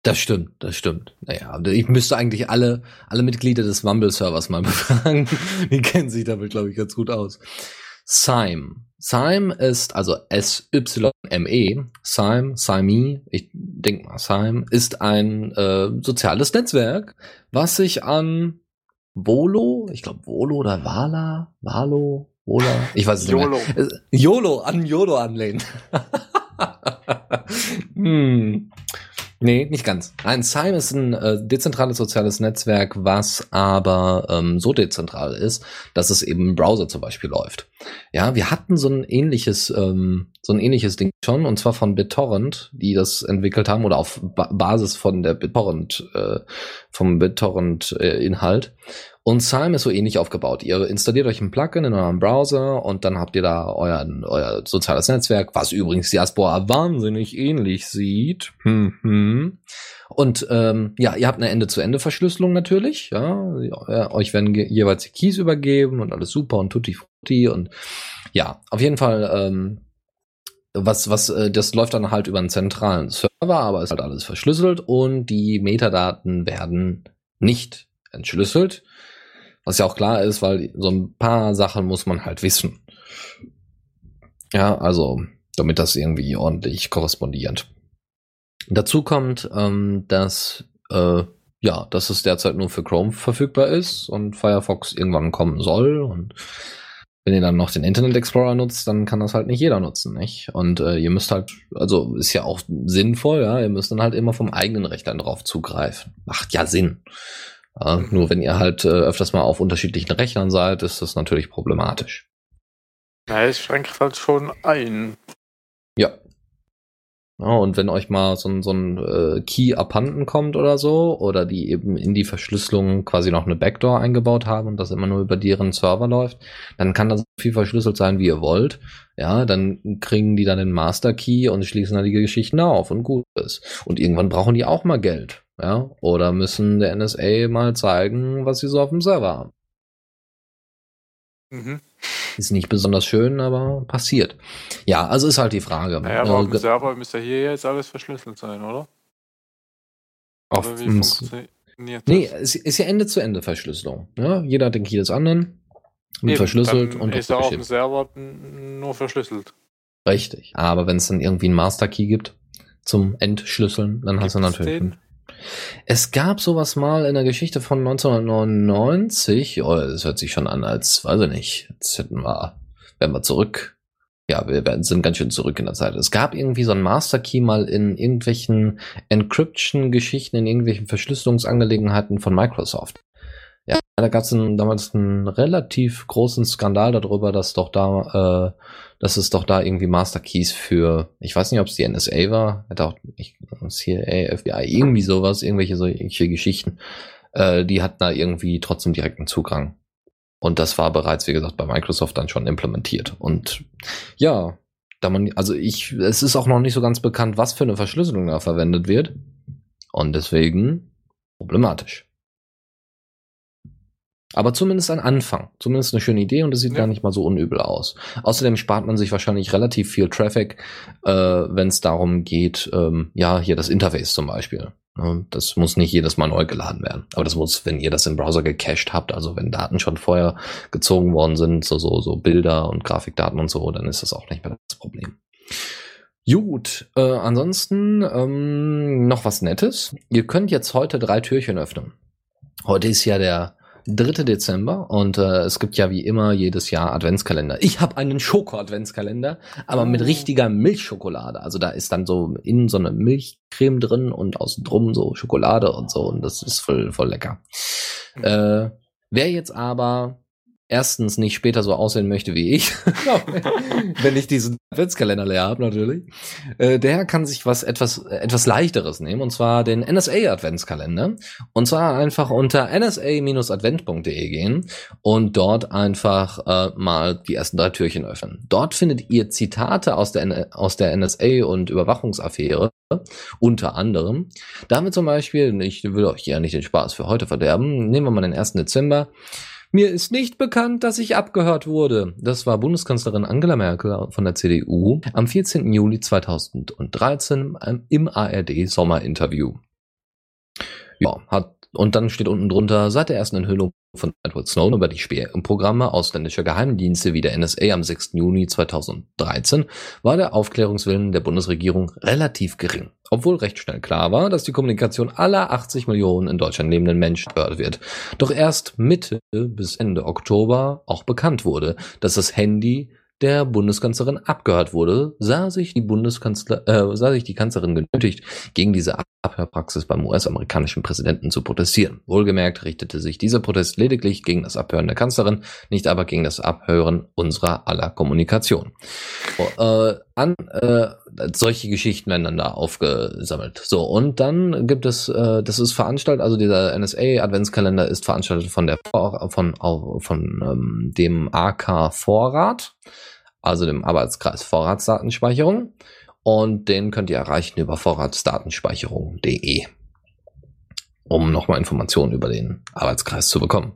Das stimmt, das stimmt. Naja, ich müsste eigentlich alle, alle Mitglieder des Mumble-Servers mal befragen. Die kennen sich damit, glaube ich, ganz gut aus. Sime. Sime ist, also S-Y-M-E, Sime, Sime, ich denke mal, Sime, ist ein äh, soziales Netzwerk, was sich an Volo, ich glaube Volo oder Vala, Valo, Vola, ich weiß es nicht mehr. YOLO. Äh, YOLO, an YOLO anlehnen. hm. Nee, nicht ganz. Nein, Sime ist ein äh, dezentrales soziales Netzwerk, was aber ähm, so dezentral ist, dass es eben im Browser zum Beispiel läuft. Ja, wir hatten so ein ähnliches, ähm, so ein ähnliches Ding schon, und zwar von BitTorrent, die das entwickelt haben, oder auf ba Basis von der BitTorrent, äh, vom BitTorrent-Inhalt. Und Salm ist so ähnlich aufgebaut. Ihr installiert euch ein Plugin in eurem Browser und dann habt ihr da euer, euer soziales Netzwerk, was übrigens Diaspora wahnsinnig ähnlich sieht. Hm, hm. Und ähm, ja, ihr habt eine Ende-zu-Ende-Verschlüsselung natürlich. Ja, euch werden jeweils die Keys übergeben und alles super und tutti frutti und ja, auf jeden Fall. Ähm, was, was, äh, das läuft dann halt über einen zentralen Server, aber ist halt alles verschlüsselt und die Metadaten werden nicht entschlüsselt. Was ja auch klar ist, weil so ein paar Sachen muss man halt wissen. Ja, also, damit das irgendwie ordentlich korrespondiert. Dazu kommt, ähm, dass, äh, ja, dass es derzeit nur für Chrome verfügbar ist und Firefox irgendwann kommen soll und wenn ihr dann noch den Internet Explorer nutzt, dann kann das halt nicht jeder nutzen, nicht? Und äh, ihr müsst halt, also ist ja auch sinnvoll, ja, ihr müsst dann halt immer vom eigenen Rechner drauf zugreifen. Macht ja Sinn. Mhm. nur wenn ihr halt äh, öfters mal auf unterschiedlichen Rechnern seid, ist das natürlich problematisch. Ja, es schränkt halt schon ein. Ja, ja, und wenn euch mal so ein, so ein äh, Key abhanden kommt oder so, oder die eben in die Verschlüsselung quasi noch eine Backdoor eingebaut haben und das immer nur über deren Server läuft, dann kann das so viel verschlüsselt sein, wie ihr wollt. Ja, dann kriegen die dann den Master Key und schließen dann die Geschichten auf und gut ist. Und irgendwann brauchen die auch mal Geld. Ja, oder müssen der NSA mal zeigen, was sie so auf dem Server haben. Mhm. Ist nicht besonders schön, aber passiert. Ja, also ist halt die Frage. Naja, aber äh, auf dem Server müsste hier jetzt alles verschlüsselt sein, oder? Auf oder wie funktioniert Nee, es ist ja Ende-zu-Ende-Verschlüsselung. Ja, jeder hat den Key des anderen. Eben, verschlüsselt und ist auf dem Server nur verschlüsselt. Richtig. Aber wenn es dann irgendwie einen Master Key gibt zum Entschlüsseln, dann Gibt's hast du natürlich. Den? Es gab sowas mal in der Geschichte von 1999. Oh, das hört sich schon an, als, weiß ich nicht, jetzt hätten wir, wenn wir zurück. Ja, wir sind ganz schön zurück in der Zeit. Es gab irgendwie so ein Master Key mal in irgendwelchen Encryption-Geschichten, in irgendwelchen Verschlüsselungsangelegenheiten von Microsoft. Ja, da gab es damals einen relativ großen Skandal darüber, dass doch da, äh, dass es doch da irgendwie Master Keys für, ich weiß nicht, ob es die NSA war, hätte auch ich, CIA, FBI, irgendwie sowas, irgendwelche solche Geschichten, äh, die hatten da irgendwie trotzdem direkten Zugang. Und das war bereits, wie gesagt, bei Microsoft dann schon implementiert. Und ja, da man, also ich, es ist auch noch nicht so ganz bekannt, was für eine Verschlüsselung da verwendet wird. Und deswegen problematisch. Aber zumindest ein Anfang, zumindest eine schöne Idee und es sieht ja. gar nicht mal so unübel aus. Außerdem spart man sich wahrscheinlich relativ viel Traffic, äh, wenn es darum geht, ähm, ja, hier das Interface zum Beispiel. Das muss nicht jedes Mal neu geladen werden. Aber das muss, wenn ihr das im Browser gecached habt, also wenn Daten schon vorher gezogen worden sind, so, so, so Bilder und Grafikdaten und so, dann ist das auch nicht mehr das Problem. Gut, äh, ansonsten ähm, noch was Nettes. Ihr könnt jetzt heute drei Türchen öffnen. Heute ist ja der 3. Dezember und äh, es gibt ja wie immer jedes Jahr Adventskalender. Ich habe einen Schoko-Adventskalender, aber mit oh. richtiger Milchschokolade. Also da ist dann so innen so eine Milchcreme drin und außen drum so Schokolade und so und das ist voll, voll lecker. Mhm. Äh, wer jetzt aber erstens nicht später so aussehen möchte wie ich, wenn ich diesen Adventskalender leer habe natürlich, äh, der kann sich was etwas etwas leichteres nehmen und zwar den NSA Adventskalender und zwar einfach unter nsa-advent.de gehen und dort einfach äh, mal die ersten drei Türchen öffnen. Dort findet ihr Zitate aus der aus der NSA und Überwachungsaffäre unter anderem. Damit zum Beispiel, ich will euch ja nicht den Spaß für heute verderben, nehmen wir mal den 1. Dezember. Mir ist nicht bekannt, dass ich abgehört wurde. Das war Bundeskanzlerin Angela Merkel von der CDU am 14. Juli 2013 im ARD Sommerinterview. Ja, hat und dann steht unten drunter, seit der ersten Enthüllung von Edward Snowden über die Programme ausländischer Geheimdienste wie der NSA am 6. Juni 2013 war der Aufklärungswillen der Bundesregierung relativ gering. Obwohl recht schnell klar war, dass die Kommunikation aller 80 Millionen in Deutschland lebenden Menschen gehört wird. Doch erst Mitte bis Ende Oktober auch bekannt wurde, dass das Handy der Bundeskanzlerin abgehört wurde, sah sich die Bundeskanzler, äh, sah sich die Kanzlerin genötigt, gegen diese Abhörpraxis beim US-amerikanischen Präsidenten zu protestieren. Wohlgemerkt richtete sich dieser Protest lediglich gegen das Abhören der Kanzlerin, nicht aber gegen das Abhören unserer aller Kommunikation. So, äh, an, äh, solche Geschichten werden dann da aufgesammelt. So, und dann gibt es, äh, das ist veranstaltet, also dieser NSA-Adventskalender ist veranstaltet von der von, von ähm, dem AK Vorrat, also dem Arbeitskreis Vorratsdatenspeicherung und den könnt ihr erreichen über vorratsdatenspeicherung.de, um nochmal Informationen über den Arbeitskreis zu bekommen.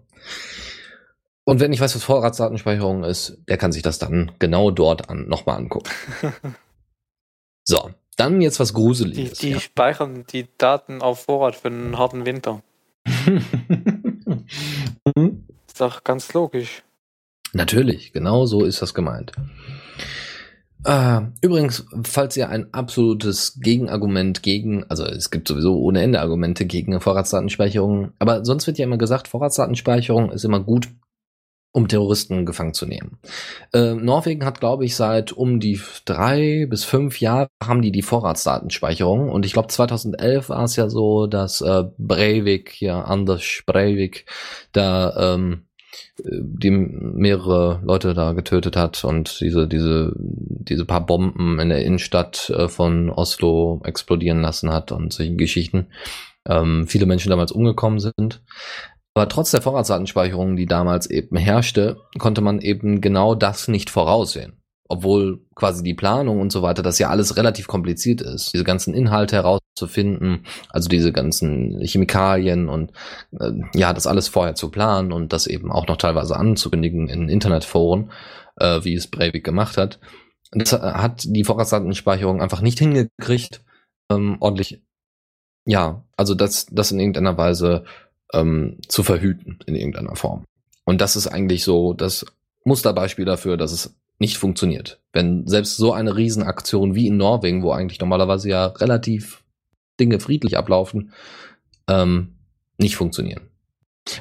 Und wenn ich weiß, was Vorratsdatenspeicherung ist, der kann sich das dann genau dort an, nochmal angucken. so, dann jetzt was Gruseliges. Die, die ja. speichern die Daten auf Vorrat für einen harten Winter. ist doch ganz logisch. Natürlich, genau so ist das gemeint. Äh, übrigens, falls ihr ein absolutes Gegenargument gegen, also es gibt sowieso ohne Ende Argumente gegen Vorratsdatenspeicherung, aber sonst wird ja immer gesagt, Vorratsdatenspeicherung ist immer gut, um Terroristen gefangen zu nehmen. Äh, Norwegen hat, glaube ich, seit um die drei bis fünf Jahre haben die die Vorratsdatenspeicherung und ich glaube 2011 war es ja so, dass äh, Breivik, ja Anders Breivik, da ähm, die mehrere Leute da getötet hat und diese, diese, diese paar Bomben in der Innenstadt äh, von Oslo explodieren lassen hat und solche Geschichten. Ähm, viele Menschen damals umgekommen sind. Aber trotz der Vorratsdatenspeicherung, die damals eben herrschte, konnte man eben genau das nicht voraussehen obwohl quasi die Planung und so weiter, das ja alles relativ kompliziert ist, diese ganzen Inhalte herauszufinden, also diese ganzen Chemikalien und äh, ja, das alles vorher zu planen und das eben auch noch teilweise anzukündigen in Internetforen, äh, wie es Breivik gemacht hat. Das hat die Vorratsdatenspeicherung einfach nicht hingekriegt, ähm, ordentlich, ja, also das, das in irgendeiner Weise ähm, zu verhüten, in irgendeiner Form. Und das ist eigentlich so das Musterbeispiel dafür, dass es nicht funktioniert. Wenn selbst so eine Riesenaktion wie in Norwegen, wo eigentlich normalerweise ja relativ Dinge friedlich ablaufen, ähm, nicht funktionieren.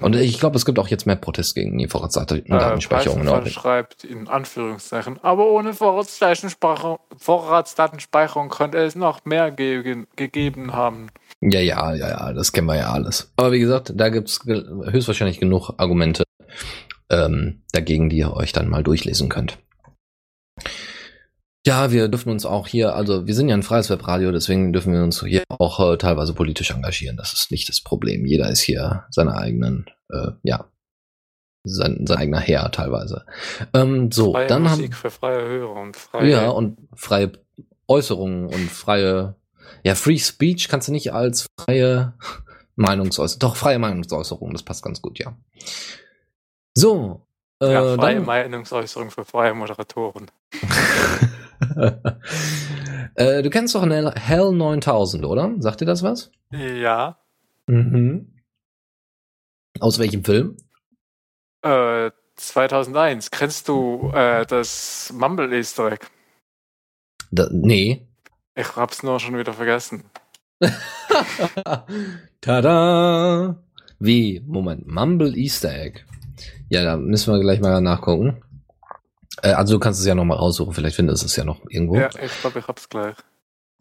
Und ich glaube, es gibt auch jetzt mehr Protest gegen die Vorratsdatenspeicherung. Äh, Norwegen. schreibt in Anführungszeichen, aber ohne Vorratsdatenspeicherung, Vorratsdatenspeicherung könnte es noch mehr ge gegeben haben. Ja, ja, ja, ja, das kennen wir ja alles. Aber wie gesagt, da gibt es höchstwahrscheinlich genug Argumente ähm, dagegen, die ihr euch dann mal durchlesen könnt. Ja, wir dürfen uns auch hier, also wir sind ja ein freies Webradio, deswegen dürfen wir uns hier auch äh, teilweise politisch engagieren. Das ist nicht das Problem. Jeder ist hier seine eigenen, äh, ja, sein, sein eigener Herr teilweise. Ähm, so, freie dann Musik haben für freie Hörer und freie. Ja, und freie Äußerungen und freie, ja, Free Speech kannst du nicht als freie Meinungsäußerung, doch freie Meinungsäußerung, das passt ganz gut, ja. So. Äh, ja, freie dann, Meinungsäußerung für freie Moderatoren. äh, du kennst doch eine Hell 9000, oder? Sagt dir das was? Ja. Mhm. Aus welchem Film? Äh, 2001. Kennst du äh, das Mumble Easter Egg? Da, nee. Ich hab's nur schon wieder vergessen. Tada! Wie? Moment, Mumble Easter Egg. Ja, da müssen wir gleich mal nachgucken. Äh, also du kannst es ja noch mal raussuchen, vielleicht findest du es ja noch irgendwo. Ja, ich glaube, ich hab's gleich.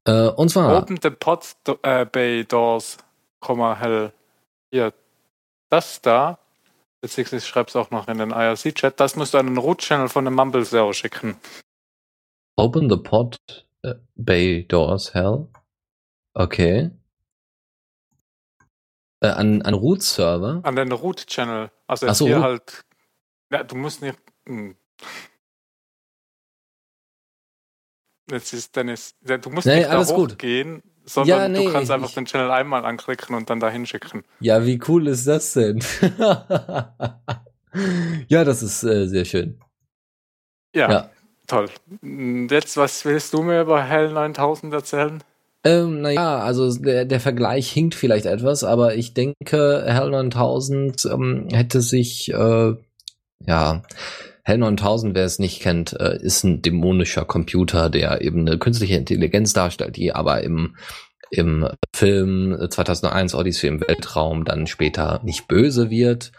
Äh, und zwar. Open the pod äh, bay doors, hell. Hier, das da, beziehungsweise ich schreib's auch noch in den IRC-Chat, das musst du an den Root-Channel von dem Mumble-Server schicken. Open the pod äh, bay doors, hell. Okay. Äh, an, an Root-Server? An den Root-Channel. Also Ach so, hier Root halt. Ja, du musst nicht. Hm. Jetzt ist Dennis. Du musst nee, nicht alles da gut. hochgehen, sondern Ja, nee, du kannst einfach ich- den Channel einmal anklicken und dann dahin schicken. Ja, wie cool ist das denn? ja, das ist äh, sehr schön. Ja, Ja. toll. Und Jetzt, was willst du mir über Hell 9000 erzählen? Ähm, naja, also der, der Vergleich hinkt vielleicht etwas, aber ich denke, Hell 9000 ähm, hätte sich, äh, ja, Hell 9000, wer es nicht kennt, äh, ist ein dämonischer Computer, der eben eine künstliche Intelligenz darstellt, die aber im, im Film 2001 Odyssey im Weltraum dann später nicht böse wird.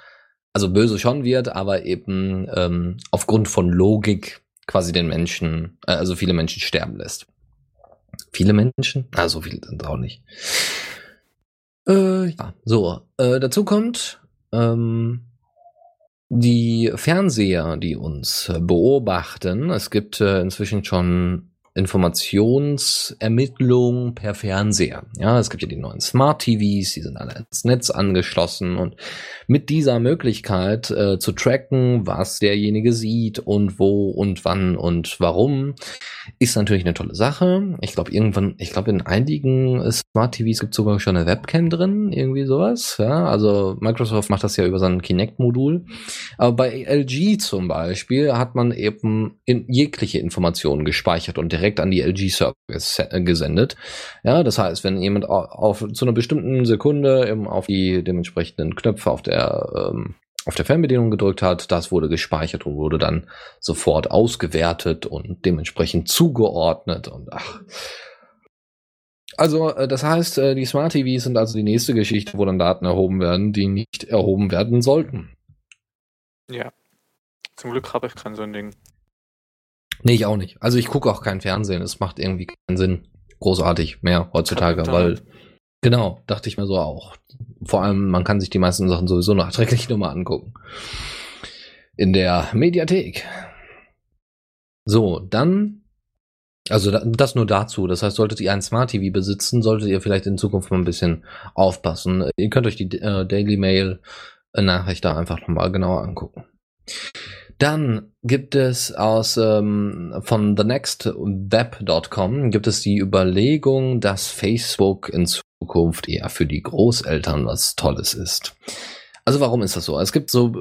Also böse schon wird, aber eben ähm, aufgrund von Logik quasi den Menschen, äh, also viele Menschen sterben lässt. Viele Menschen? Ah, so viele sind auch nicht. Äh, ja, so. Äh, dazu kommt ähm, die Fernseher, die uns beobachten. Es gibt äh, inzwischen schon Informationsermittlung per Fernseher. Ja, es gibt ja die neuen Smart TVs, die sind alle ins Netz angeschlossen und mit dieser Möglichkeit äh, zu tracken, was derjenige sieht und wo und wann und warum, ist natürlich eine tolle Sache. Ich glaube irgendwann, ich glaube in einigen Smart TVs gibt es sogar schon eine Webcam drin, irgendwie sowas. Ja, also Microsoft macht das ja über sein Kinect-Modul. Aber bei LG zum Beispiel hat man eben in jegliche Informationen gespeichert und direkt direkt an die LG-Service äh, gesendet. Ja, das heißt, wenn jemand auf, zu einer bestimmten Sekunde eben auf die dementsprechenden Knöpfe auf der ähm, auf der Fernbedienung gedrückt hat, das wurde gespeichert und wurde dann sofort ausgewertet und dementsprechend zugeordnet und ach. Also, äh, das heißt, äh, die Smart TVs sind also die nächste Geschichte, wo dann Daten erhoben werden, die nicht erhoben werden sollten. Ja. Zum Glück habe ich kein so ein Ding. Nee, ich auch nicht. Also ich gucke auch kein Fernsehen. Es macht irgendwie keinen Sinn. Großartig mehr heutzutage, weil genau, dachte ich mir so auch. Vor allem, man kann sich die meisten Sachen sowieso nachträglich nochmal angucken. In der Mediathek. So, dann also das nur dazu. Das heißt, solltet ihr ein Smart TV besitzen, solltet ihr vielleicht in Zukunft mal ein bisschen aufpassen. Ihr könnt euch die äh, Daily Mail Nachricht da einfach nochmal genauer angucken. Dann gibt es aus ähm, von thenextweb.com gibt es die Überlegung, dass Facebook in Zukunft eher für die Großeltern was Tolles ist. Also warum ist das so? Es gibt so,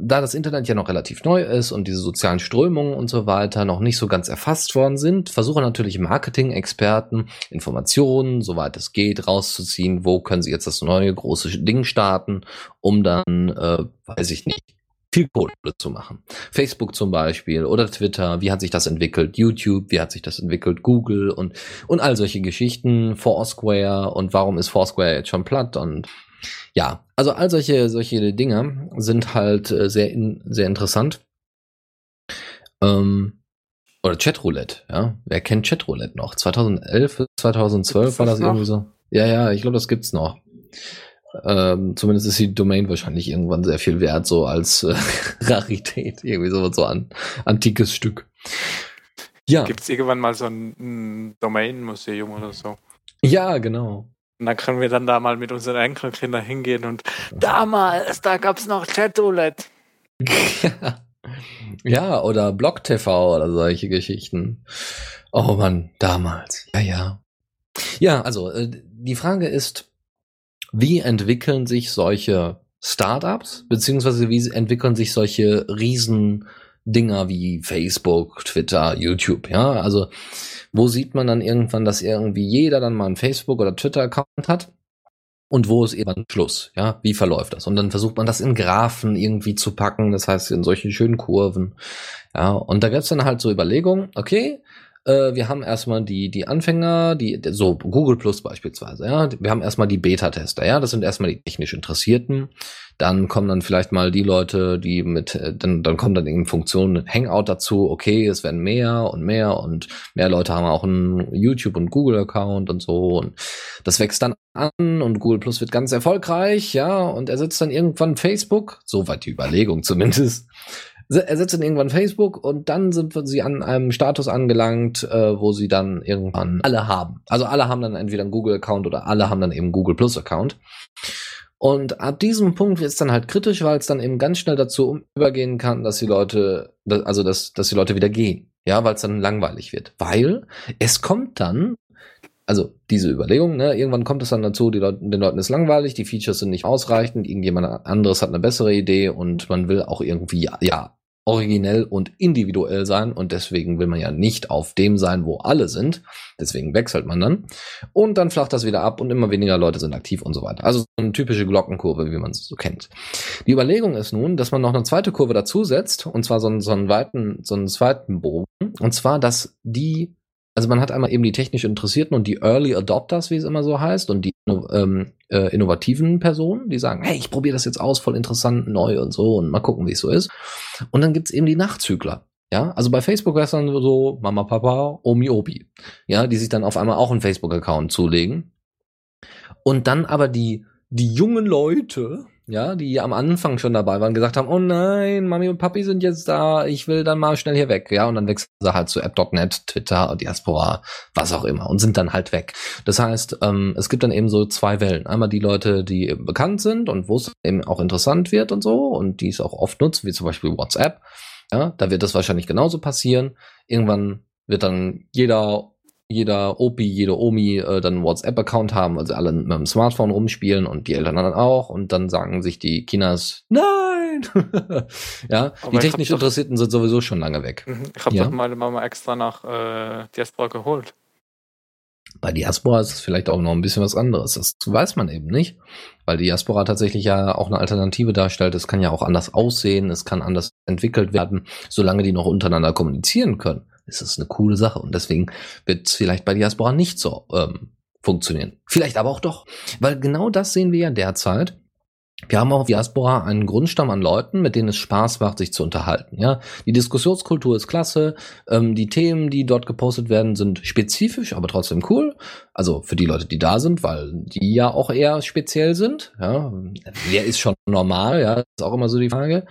da das Internet ja noch relativ neu ist und diese sozialen Strömungen und so weiter noch nicht so ganz erfasst worden sind, versuchen natürlich Marketing-Experten Informationen, soweit es geht, rauszuziehen, wo können sie jetzt das neue große Ding starten, um dann, äh, weiß ich nicht, viel Kohle zu machen. Facebook zum Beispiel oder Twitter, wie hat sich das entwickelt? YouTube, wie hat sich das entwickelt? Google und, und all solche Geschichten, Foursquare und warum ist Foursquare jetzt schon platt und ja, also all solche, solche Dinge sind halt äh, sehr, sehr interessant. Ähm, oder Chatroulette, ja. Wer kennt Chatroulette noch? 2011, 2012 war das, das irgendwie so. Ja, ja, ich glaube, das gibt's noch. Ähm, zumindest ist die Domain wahrscheinlich irgendwann sehr viel wert, so als äh, Rarität, irgendwie so, so ein antikes Stück. Ja. Gibt es irgendwann mal so ein, ein Domain-Museum oder so? Ja, genau. Und dann können wir dann da mal mit unseren Enkelkindern hingehen und damals, da gab es noch Chatoulette. ja, oder BlogTV oder solche Geschichten. Oh Mann, damals. Ja, ja. Ja, also äh, die Frage ist, wie entwickeln sich solche Startups, beziehungsweise wie entwickeln sich solche Riesendinger wie Facebook, Twitter, YouTube, ja? Also, wo sieht man dann irgendwann, dass irgendwie jeder dann mal einen Facebook- oder Twitter-Account hat? Und wo ist eben Schluss? Ja, wie verläuft das? Und dann versucht man das in Graphen irgendwie zu packen, das heißt in solchen schönen Kurven. Ja, und da gibt's dann halt so Überlegungen, okay, äh, wir haben erstmal die, die Anfänger, die, so Google Plus beispielsweise, ja. Wir haben erstmal die Beta-Tester, ja. Das sind erstmal die technisch Interessierten. Dann kommen dann vielleicht mal die Leute, die mit, äh, dann, dann kommt dann in Funktion Hangout dazu, okay, es werden mehr und mehr und mehr Leute haben auch einen YouTube- und Google-Account und so. Und das wächst dann an und Google Plus wird ganz erfolgreich, ja, und ersetzt dann irgendwann Facebook, soweit die Überlegung zumindest ersetzt dann irgendwann Facebook und dann sind sie an einem Status angelangt, äh, wo sie dann irgendwann alle haben. Also alle haben dann entweder einen Google-Account oder alle haben dann eben Google Plus-Account. Und ab diesem Punkt wird es dann halt kritisch, weil es dann eben ganz schnell dazu übergehen kann, dass die Leute, also dass, dass die Leute wieder gehen. Ja, weil es dann langweilig wird. Weil es kommt dann, also diese Überlegung, ne, irgendwann kommt es dann dazu, die Leute, den Leuten ist langweilig, die Features sind nicht ausreichend, irgendjemand anderes hat eine bessere Idee und man will auch irgendwie, ja, originell und individuell sein und deswegen will man ja nicht auf dem sein, wo alle sind. Deswegen wechselt man dann und dann flacht das wieder ab und immer weniger Leute sind aktiv und so weiter. Also eine typische Glockenkurve, wie man es so kennt. Die Überlegung ist nun, dass man noch eine zweite Kurve dazusetzt und zwar so einen, so einen weiten, so einen zweiten Bogen und zwar, dass die also man hat einmal eben die technisch Interessierten und die Early Adopters, wie es immer so heißt, und die ähm, äh, innovativen Personen, die sagen, hey, ich probiere das jetzt aus, voll interessant, neu und so und mal gucken, wie es so ist. Und dann gibt's eben die Nachzügler. Ja, also bei Facebook wäre es dann so Mama, Papa, Omi, Obi. Ja, die sich dann auf einmal auch einen Facebook-Account zulegen. Und dann aber die die jungen Leute, ja, die am Anfang schon dabei waren, gesagt haben, oh nein, Mami und Papi sind jetzt da, ich will dann mal schnell hier weg, ja, und dann wechseln sie halt zu App.net, Twitter, Diaspora, was auch immer und sind dann halt weg. Das heißt, ähm, es gibt dann eben so zwei Wellen. Einmal die Leute, die bekannt sind und wo es eben auch interessant wird und so und die es auch oft nutzen, wie zum Beispiel WhatsApp. Ja, da wird das wahrscheinlich genauso passieren. Irgendwann wird dann jeder jeder Opi, jede Omi äh, dann einen WhatsApp-Account haben, also alle mit dem Smartphone rumspielen und die Eltern dann auch und dann sagen sich die Kinas, nein! ja, Aber die technisch Interessierten sind sowieso schon lange weg. Mhm, ich habe ja? doch meine Mama extra nach äh, Diaspora geholt. Bei Diaspora ist es vielleicht auch noch ein bisschen was anderes. Das weiß man eben nicht, weil Diaspora tatsächlich ja auch eine Alternative darstellt. Es kann ja auch anders aussehen, es kann anders entwickelt werden, solange die noch untereinander kommunizieren können ist es eine coole Sache. Und deswegen wird es vielleicht bei Diaspora nicht so ähm, funktionieren. Vielleicht aber auch doch. Weil genau das sehen wir ja derzeit. Wir haben auch Diaspora einen Grundstamm an Leuten, mit denen es Spaß macht, sich zu unterhalten. Ja, die Diskussionskultur ist klasse. Ähm, die Themen, die dort gepostet werden, sind spezifisch, aber trotzdem cool. Also für die Leute, die da sind, weil die ja auch eher speziell sind. Ja, wer ist schon normal? Ja, ist auch immer so die Frage.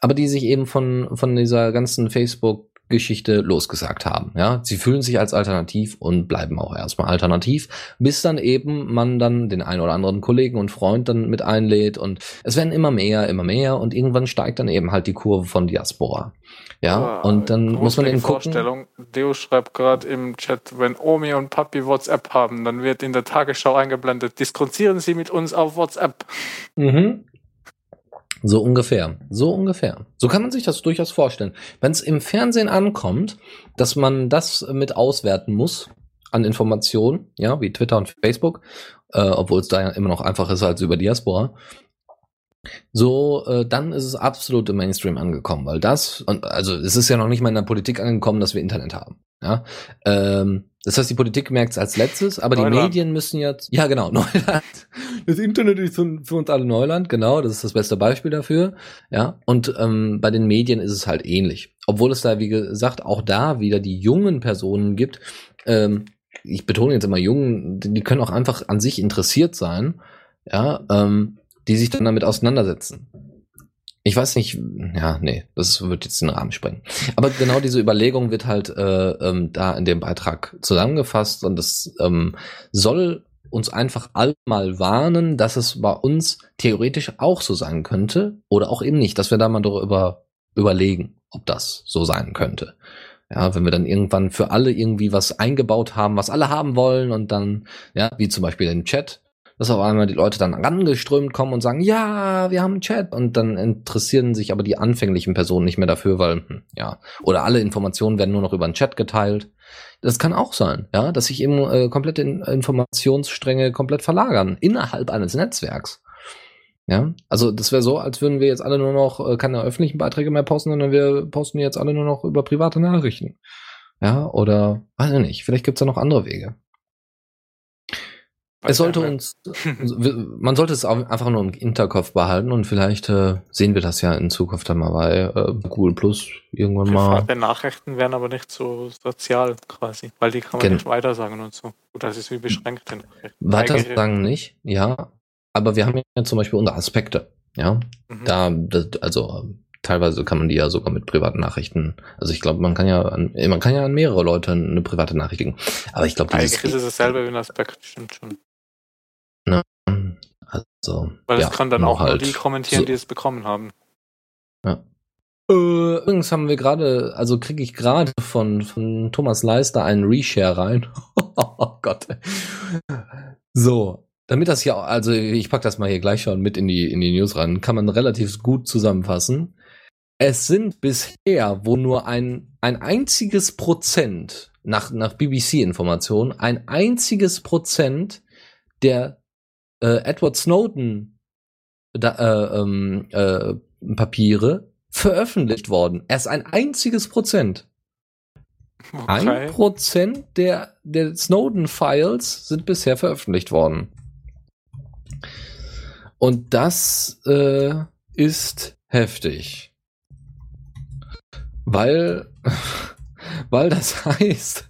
Aber die sich eben von von dieser ganzen Facebook Geschichte losgesagt haben. Ja, sie fühlen sich als alternativ und bleiben auch erstmal alternativ, bis dann eben man dann den einen oder anderen Kollegen und Freund dann mit einlädt und es werden immer mehr, immer mehr und irgendwann steigt dann eben halt die Kurve von Diaspora. Ja, oh, und dann muss man eben gucken. Vorstellung. Deo schreibt gerade im Chat, wenn Omi und Papi WhatsApp haben, dann wird in der Tagesschau eingeblendet, diskutieren Sie mit uns auf WhatsApp. Mhm. So ungefähr. So ungefähr. So kann man sich das durchaus vorstellen. Wenn es im Fernsehen ankommt, dass man das mit auswerten muss an Informationen, ja, wie Twitter und Facebook, äh, obwohl es da ja immer noch einfacher ist als über Diaspora, so, äh, dann ist es absolut im Mainstream angekommen, weil das, und, also es ist ja noch nicht mal in der Politik angekommen, dass wir Internet haben. Ja, ähm, das heißt, die Politik merkt es als letztes, aber Neuland. die Medien müssen jetzt, ja genau, Neuland. Das Internet ist für uns alle Neuland, genau, das ist das beste Beispiel dafür. Ja, und ähm, bei den Medien ist es halt ähnlich. Obwohl es da, wie gesagt, auch da wieder die jungen Personen gibt. Ähm, ich betone jetzt immer jungen, die können auch einfach an sich interessiert sein, ja, ähm, die sich dann damit auseinandersetzen. Ich weiß nicht, ja, nee, das wird jetzt den Rahmen sprengen. Aber genau diese Überlegung wird halt äh, ähm, da in dem Beitrag zusammengefasst und das ähm, soll uns einfach all mal warnen, dass es bei uns theoretisch auch so sein könnte oder auch eben nicht, dass wir da mal darüber überlegen, ob das so sein könnte. Ja, wenn wir dann irgendwann für alle irgendwie was eingebaut haben, was alle haben wollen und dann, ja, wie zum Beispiel den Chat, dass auf einmal die Leute dann rangeströmt kommen und sagen, ja, wir haben einen Chat und dann interessieren sich aber die anfänglichen Personen nicht mehr dafür, weil, hm, ja, oder alle Informationen werden nur noch über den Chat geteilt. Das kann auch sein, ja, dass sich eben äh, komplette Informationsstränge komplett verlagern innerhalb eines Netzwerks. Ja, also das wäre so, als würden wir jetzt alle nur noch äh, keine öffentlichen Beiträge mehr posten, sondern wir posten jetzt alle nur noch über private Nachrichten. Ja, oder weiß ich nicht, vielleicht gibt's da noch andere Wege. Es sollte uns, man sollte es einfach nur im Hinterkopf behalten und vielleicht äh, sehen wir das ja in Zukunft dann mal bei äh, Google Plus irgendwann Private mal. Nachrichten werden aber nicht so sozial quasi, weil die kann man Gen nicht weitersagen und so. Das ist wie beschränkte Nachrichten. Weitersagen nicht, ja. Aber wir haben ja zum Beispiel unsere Aspekte, ja. Mhm. Da, das, also teilweise kann man die ja sogar mit privaten Nachrichten. Also ich glaube, man kann ja an, man kann ja an mehrere Leute eine private Nachricht geben. Aber ich glaube, eigentlich ist es dasselbe wie ein Aspekt, stimmt schon. Also, Weil ja, es kann dann auch halt nur die kommentieren, so. die es bekommen haben. Ja. Äh, übrigens haben wir gerade, also kriege ich gerade von, von Thomas Leister einen Reshare rein. oh Gott. So, damit das hier, also ich pack das mal hier gleich schon mit in die, in die News rein, kann man relativ gut zusammenfassen. Es sind bisher, wo nur ein, ein einziges Prozent, nach, nach BBC-Informationen, ein einziges Prozent der äh, Edward Snowden da, äh, ähm, äh, Papiere veröffentlicht worden. Erst ein einziges Prozent. Okay. Ein Prozent der, der Snowden-Files sind bisher veröffentlicht worden. Und das äh, ist heftig. Weil weil das heißt,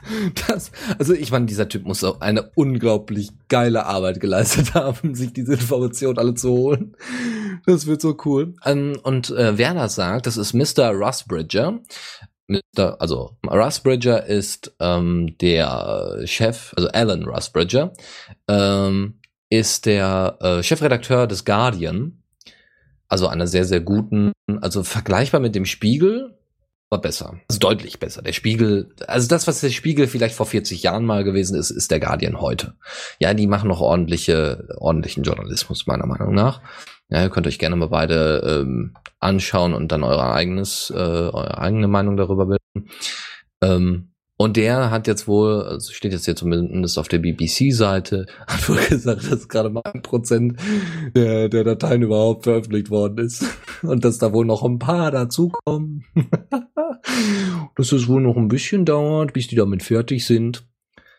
dass, also ich meine, dieser Typ muss auch eine unglaublich geile Arbeit geleistet haben, sich diese Informationen alle zu holen. Das wird so cool. Ähm, und äh, wer das sagt, das ist Mr. Russbridger. Mr. Also Russbridger ist ähm, der Chef, also Alan Russbridger, ähm, ist der äh, Chefredakteur des Guardian. Also einer sehr, sehr guten, also vergleichbar mit dem Spiegel, aber besser. Also deutlich besser. Der Spiegel, also das, was der Spiegel vielleicht vor 40 Jahren mal gewesen ist, ist der Guardian heute. Ja, die machen noch ordentliche, ordentlichen Journalismus, meiner Meinung nach. Ja, ihr könnt euch gerne mal beide ähm, anschauen und dann eure eigenes, äh, eure eigene Meinung darüber bilden. Ähm, und der hat jetzt wohl, also steht jetzt hier zumindest auf der BBC-Seite, hat wohl gesagt, dass gerade mal ein Prozent der, der Dateien überhaupt veröffentlicht worden ist. Und dass da wohl noch ein paar dazukommen. dass es wohl noch ein bisschen dauert, bis die damit fertig sind.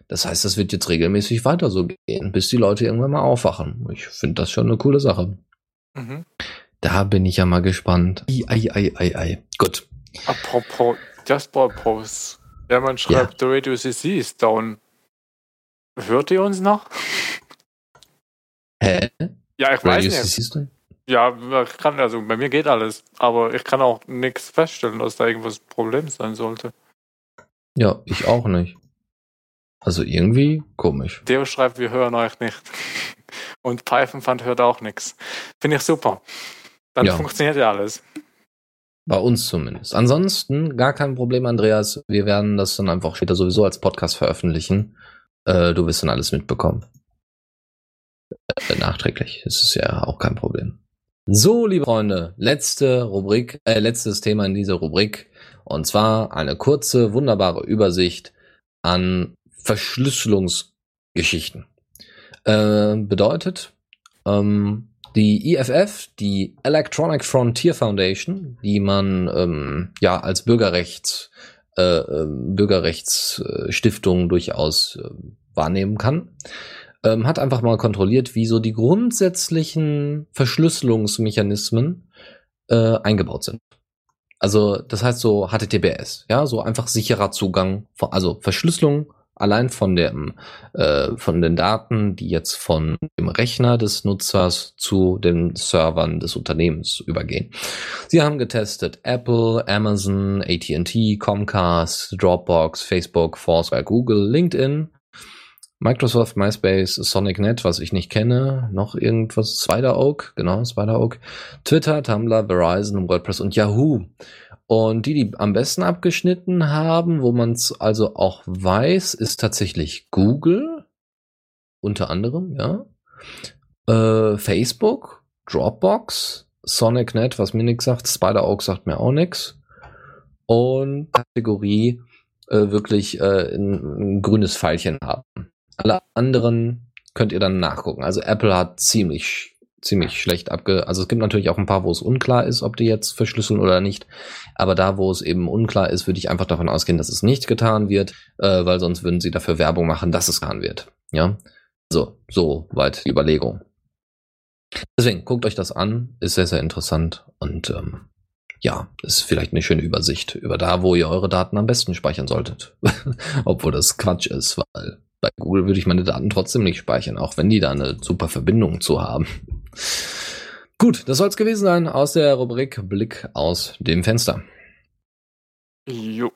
Das heißt, das wird jetzt regelmäßig weiter so gehen, bis die Leute irgendwann mal aufwachen. Ich finde das schon eine coole Sache. Mhm. Da bin ich ja mal gespannt. Ei, ei, ei, ei, ei. Gut. Apropos Just Pause. Ja, man schreibt, ja. the Radio CC ist down. Hört ihr uns noch? Hä? Ja, ich Radio weiß nicht. Ja, ich kann, also bei mir geht alles, aber ich kann auch nichts feststellen, dass da irgendwas Problem sein sollte. Ja, ich auch nicht. Also irgendwie komisch. Theo schreibt, wir hören euch nicht. Und Python-Fund hört auch nichts. Finde ich super. Dann ja. funktioniert ja alles. Bei uns zumindest. Ansonsten gar kein Problem, Andreas. Wir werden das dann einfach später sowieso als Podcast veröffentlichen. Äh, du wirst dann alles mitbekommen. Äh, nachträglich. Das ist ja auch kein Problem. So, liebe Freunde, letzte Rubrik, äh, letztes Thema in dieser Rubrik. Und zwar eine kurze, wunderbare Übersicht an Verschlüsselungsgeschichten. Äh, bedeutet, ähm, die EFF, die Electronic Frontier Foundation, die man ähm, ja als Bürgerrechts äh, ähm, Bürgerrechtsstiftung durchaus äh, wahrnehmen kann, ähm, hat einfach mal kontrolliert, wie so die grundsätzlichen Verschlüsselungsmechanismen äh, eingebaut sind. Also das heißt so HTTPS, ja, so einfach sicherer Zugang, also Verschlüsselung allein von dem äh, von den Daten, die jetzt von dem Rechner des Nutzers zu den Servern des Unternehmens übergehen. Sie haben getestet Apple, Amazon, AT&T, Comcast, Dropbox, Facebook, Foursquare, Google, LinkedIn, Microsoft, MySpace, SonicNet, was ich nicht kenne, noch irgendwas, Spider Oak, genau, Spider Oak, Twitter, Tumblr, Verizon, WordPress und Yahoo. Und die, die am besten abgeschnitten haben, wo man es also auch weiß, ist tatsächlich Google, unter anderem, ja. Äh, Facebook, Dropbox, SonicNet, was mir nichts sagt, Spider Oak sagt mir auch nichts. Und Kategorie äh, wirklich äh, ein, ein grünes Pfeilchen haben. Alle anderen könnt ihr dann nachgucken. Also Apple hat ziemlich ziemlich schlecht abge. Also es gibt natürlich auch ein paar, wo es unklar ist, ob die jetzt verschlüsseln oder nicht. Aber da, wo es eben unklar ist, würde ich einfach davon ausgehen, dass es nicht getan wird, äh, weil sonst würden sie dafür Werbung machen, dass es getan wird. Ja, so so weit die Überlegung. Deswegen guckt euch das an, ist sehr sehr interessant und ähm, ja, ist vielleicht eine schöne Übersicht über da, wo ihr eure Daten am besten speichern solltet. Obwohl das Quatsch ist, weil bei Google würde ich meine Daten trotzdem nicht speichern, auch wenn die da eine super Verbindung zu haben. Gut, das soll es gewesen sein aus der Rubrik Blick aus dem Fenster. Jo.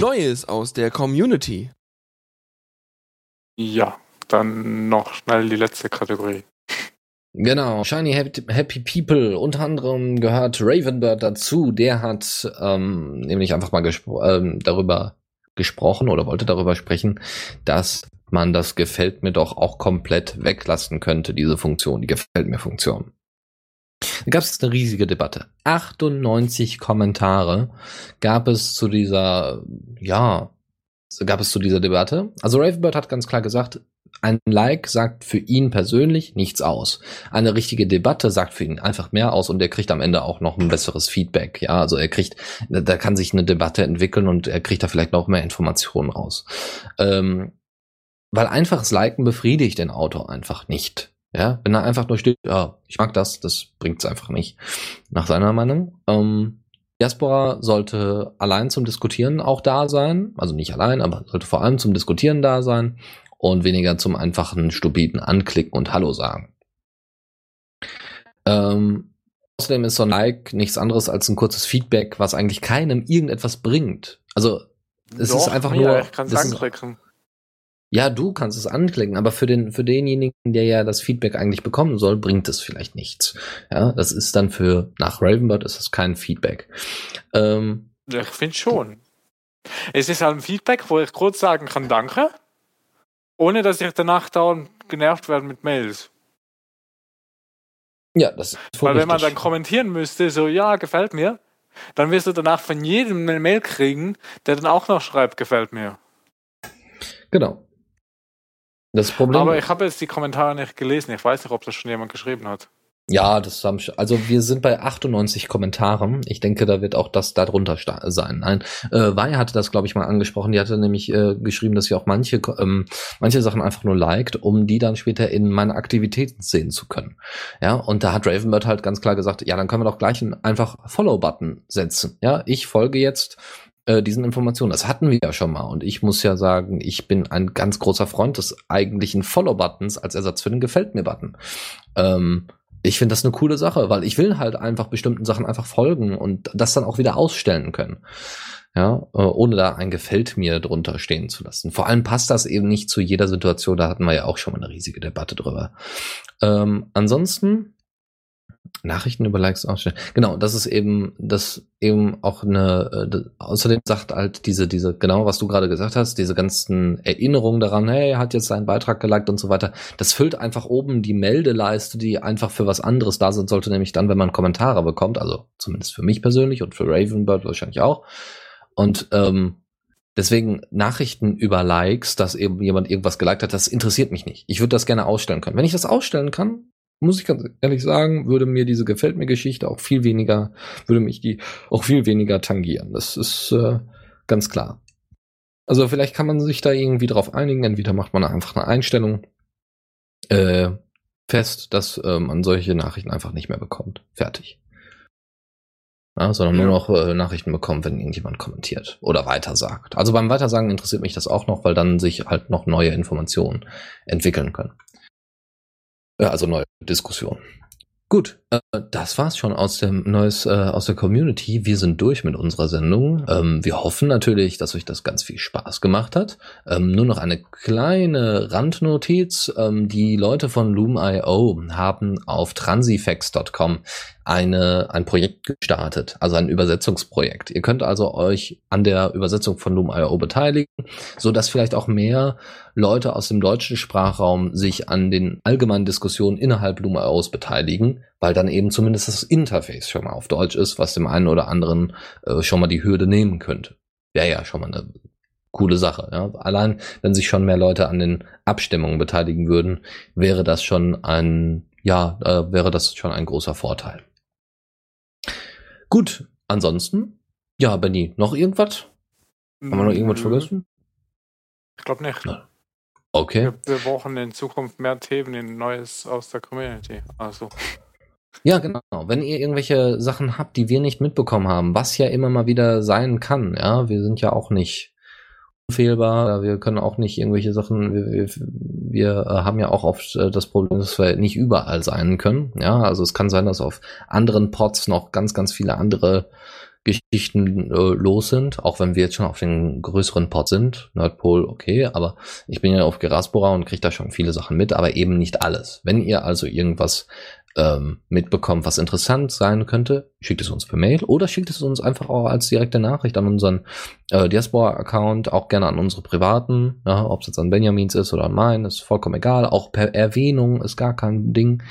Neues aus der Community. Ja, dann noch schnell die letzte Kategorie. Genau, Shiny Happy People, unter anderem gehört Ravenbird dazu, der hat ähm, nämlich einfach mal gespro ähm, darüber gesprochen oder wollte darüber sprechen, dass man das gefällt mir doch auch komplett weglassen könnte, diese Funktion, die gefällt mir Funktion. Da gab es eine riesige Debatte. 98 Kommentare gab es zu dieser, ja, gab es zu dieser Debatte. Also Ravenbird hat ganz klar gesagt, ein Like sagt für ihn persönlich nichts aus. Eine richtige Debatte sagt für ihn einfach mehr aus und er kriegt am Ende auch noch ein besseres Feedback. Ja, also er kriegt, da kann sich eine Debatte entwickeln und er kriegt da vielleicht noch mehr Informationen raus. Ähm, weil einfaches Liken befriedigt den Autor einfach nicht. Ja, wenn er einfach nur steht, ja, ich mag das, das bringt's einfach nicht. Nach seiner Meinung. Ähm, Diaspora sollte allein zum Diskutieren auch da sein. Also nicht allein, aber sollte vor allem zum Diskutieren da sein und weniger zum einfachen, stupiden Anklicken und Hallo sagen. Ähm, außerdem ist so ein Like nichts anderes als ein kurzes Feedback, was eigentlich keinem irgendetwas bringt. Also es Doch, ist einfach mir, nur. Ich kann es das anklicken. ja, du kannst es anklicken, aber für den, für denjenigen, der ja das Feedback eigentlich bekommen soll, bringt es vielleicht nichts. Ja, das ist dann für, nach Ravenbird ist es kein Feedback. Ähm, Ja, Ich finde schon. Es ist halt ein Feedback, wo ich kurz sagen kann, danke, ohne dass ich danach dauernd genervt werde mit Mails. ja, das ist voll Weil wenn man dann kommentieren müsste, so, ja, gefällt mir, dann wirst du danach von jedem eine Mail kriegen, der dann auch noch schreibt, gefällt mir. Genau. Das Problem Aber ich habe jetzt die Kommentare nicht gelesen. Ich weiß nicht, ob das schon jemand geschrieben hat. Ja, das haben also wir sind bei 98 Kommentaren. Ich denke, da wird auch das darunter sein. Nein, äh, Waya hatte das, glaube ich, mal angesprochen. Die hatte nämlich äh, geschrieben, dass sie auch manche ähm, manche Sachen einfach nur liked, um die dann später in meine Aktivitäten sehen zu können. Ja, und da hat Ravenbird halt ganz klar gesagt, ja, dann können wir doch gleich einen einfach Follow-Button setzen. Ja, ich folge jetzt äh, diesen Informationen. Das hatten wir ja schon mal. Und ich muss ja sagen, ich bin ein ganz großer Freund des eigentlichen Follow-Buttons als Ersatz für den Gefällt mir-Button. Ähm, ich finde das eine coole Sache, weil ich will halt einfach bestimmten Sachen einfach folgen und das dann auch wieder ausstellen können. Ja, äh, ohne da ein Gefällt mir drunter stehen zu lassen. Vor allem passt das eben nicht zu jeder Situation, da hatten wir ja auch schon mal eine riesige Debatte drüber. Ähm, ansonsten Nachrichten über Likes ausstellen. Genau, das ist eben, das eben auch eine, äh, außerdem sagt halt diese, diese, genau was du gerade gesagt hast, diese ganzen Erinnerungen daran, hey, er hat jetzt seinen Beitrag geliked und so weiter, das füllt einfach oben die Meldeleiste, die einfach für was anderes da sind sollte, nämlich dann, wenn man Kommentare bekommt, also zumindest für mich persönlich und für Ravenbird wahrscheinlich auch. Und ähm, deswegen Nachrichten über Likes, dass eben jemand irgendwas geliked hat, das interessiert mich nicht. Ich würde das gerne ausstellen können. Wenn ich das ausstellen kann, muss ich ganz ehrlich sagen, würde mir diese gefällt mir Geschichte auch viel weniger, würde mich die auch viel weniger tangieren. Das ist äh, ganz klar. Also vielleicht kann man sich da irgendwie drauf einigen. Entweder macht man einfach eine Einstellung äh, fest, dass äh, man solche Nachrichten einfach nicht mehr bekommt. Fertig. Ja, sondern nur noch äh, Nachrichten bekommt, wenn irgendjemand kommentiert oder weitersagt. Also beim Weitersagen interessiert mich das auch noch, weil dann sich halt noch neue Informationen entwickeln können. Ja, also neue Diskussionen. Gut, äh, das war's schon aus dem Neues äh, aus der Community. Wir sind durch mit unserer Sendung. Ähm, wir hoffen natürlich, dass euch das ganz viel Spaß gemacht hat. Ähm, nur noch eine kleine Randnotiz: ähm, Die Leute von Loom.io haben auf transifex.com eine ein Projekt gestartet, also ein Übersetzungsprojekt. Ihr könnt also euch an der Übersetzung von Loom.io beteiligen, so dass vielleicht auch mehr Leute aus dem deutschen Sprachraum sich an den allgemeinen Diskussionen innerhalb Loom.ios beteiligen, weil dann eben zumindest das Interface schon mal auf Deutsch ist, was dem einen oder anderen äh, schon mal die Hürde nehmen könnte. Wäre ja schon mal eine coole Sache. Ja? Allein, wenn sich schon mehr Leute an den Abstimmungen beteiligen würden, wäre das schon ein, ja, äh, wäre das schon ein großer Vorteil. Gut, ansonsten, ja, Benny, noch irgendwas? Haben wir noch irgendwas Nö, vergessen? Ich glaube nicht. Nein. Okay. Wir, wir brauchen in Zukunft mehr Themen in Neues aus der Community. Also, Ja, genau. Wenn ihr irgendwelche Sachen habt, die wir nicht mitbekommen haben, was ja immer mal wieder sein kann, ja, wir sind ja auch nicht unfehlbar, wir können auch nicht irgendwelche Sachen, wir, wir, wir äh, haben ja auch oft äh, das Problem, dass wir nicht überall sein können, ja, also es kann sein, dass auf anderen Pods noch ganz, ganz viele andere Geschichten äh, los sind, auch wenn wir jetzt schon auf den größeren Pod sind, Nordpol, okay, aber ich bin ja auf Geraspora und kriege da schon viele Sachen mit, aber eben nicht alles. Wenn ihr also irgendwas ähm, mitbekommt, was interessant sein könnte, schickt es uns per Mail oder schickt es uns einfach auch als direkte Nachricht an unseren äh, Diaspora-Account, auch gerne an unsere privaten, ja, ob es jetzt an Benjamins ist oder an meinen, ist vollkommen egal, auch per Erwähnung ist gar kein Ding.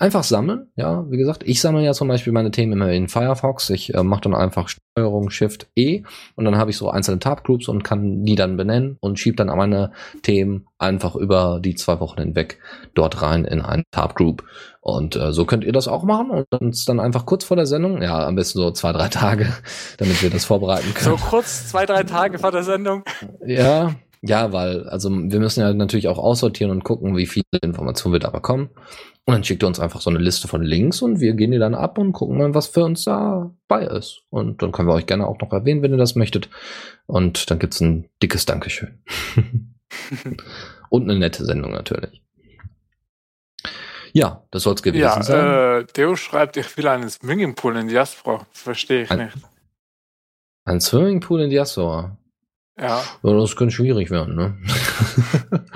Einfach sammeln, ja, wie gesagt, ich sammle ja zum Beispiel meine Themen immer in Firefox, ich äh, mache dann einfach Steuerung Shift E und dann habe ich so einzelne Tabgroups und kann die dann benennen und schiebe dann meine Themen einfach über die zwei Wochen hinweg dort rein in einen Tabgroup. Und äh, so könnt ihr das auch machen und uns dann einfach kurz vor der Sendung, ja, am besten so zwei, drei Tage, damit wir das vorbereiten so können. kurz, zwei, drei Tage vor der Sendung. Ja, Ja, weil, also wir müssen ja natürlich auch aussortieren und gucken, wie viele Informationen wir da bekommen. Und dann schickt ihr uns einfach so eine Liste von Links und wir gehen die dann ab und gucken dann, was für uns dabei ist. Und dann können wir euch gerne auch noch erwähnen, wenn ihr das möchtet. Und dann gibt's ein dickes Dankeschön. und eine nette Sendung natürlich. Ja, das soll's gewesen Ja, sein. äh, Theo schreibt, ich will einen Swimmingpool in Diaspora. Verstehe ich Ein- nicht. Ein Swimmingpool in Diaspora. Ja. Das könnte schwierig werden, ne?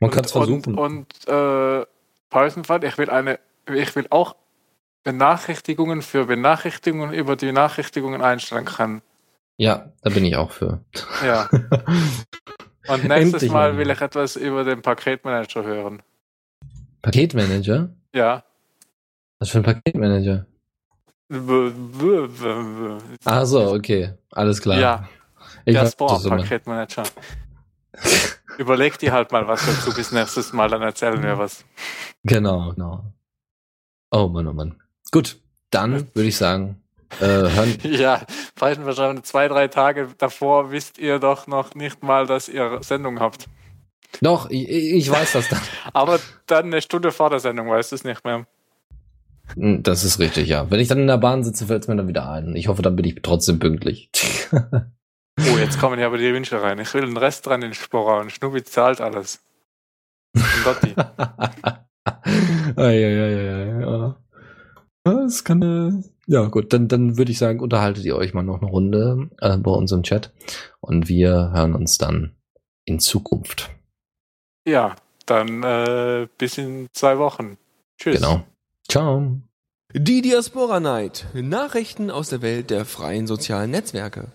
Man kann es und, versuchen. Und, und äh, Pausenfahrt, ich will eine, ich will auch Benachrichtigungen für Benachrichtigungen über die Benachrichtigungen einstellen können. ja, da bin ich auch für. Ja. Und nächstes Endlich Mal will ich etwas über den Paketmanager hören. Paketmanager? Ja. Was für ein Paketmanager? Ach so, okay. Alles klar. Ja, ich der. Sport-Paketmanager. Überleg dir halt mal was dazu bis nächstes Mal, dann erzählen wir was. Genau, genau. Oh Mann, oh Mann. Gut, dann würde ich sagen, äh, hören. Ja, falschen wahrscheinlich zwei, drei Tage davor wisst ihr doch noch nicht mal, dass ihr Sendung habt. Doch, ich, ich weiß das dann. Aber dann eine Stunde vor der Sendung weißt du es nicht mehr. Hm, Das ist richtig, ja. Wenn ich dann in der Bahn sitze, fällt es mir dann wieder ein. Ich hoffe, dann bin ich trotzdem pünktlich. Oh, jetzt kommen ja aber die Wünsche rein. Ich will einen Rest dran in Explorer und Schnubi zahlt alles. Und Dotti. Eieieiei, ja. Das kann, äh, ja gut, dann, dann würde ich sagen, unterhaltet ihr euch mal noch eine Runde äh, bei uns im Chat und wir hören uns dann in Zukunft. Ja, dann äh, bis in zwei Wochen. Tschüss. Genau. Ciao. Die Diaspora Night. Nachrichten aus der Welt der freien sozialen Netzwerke.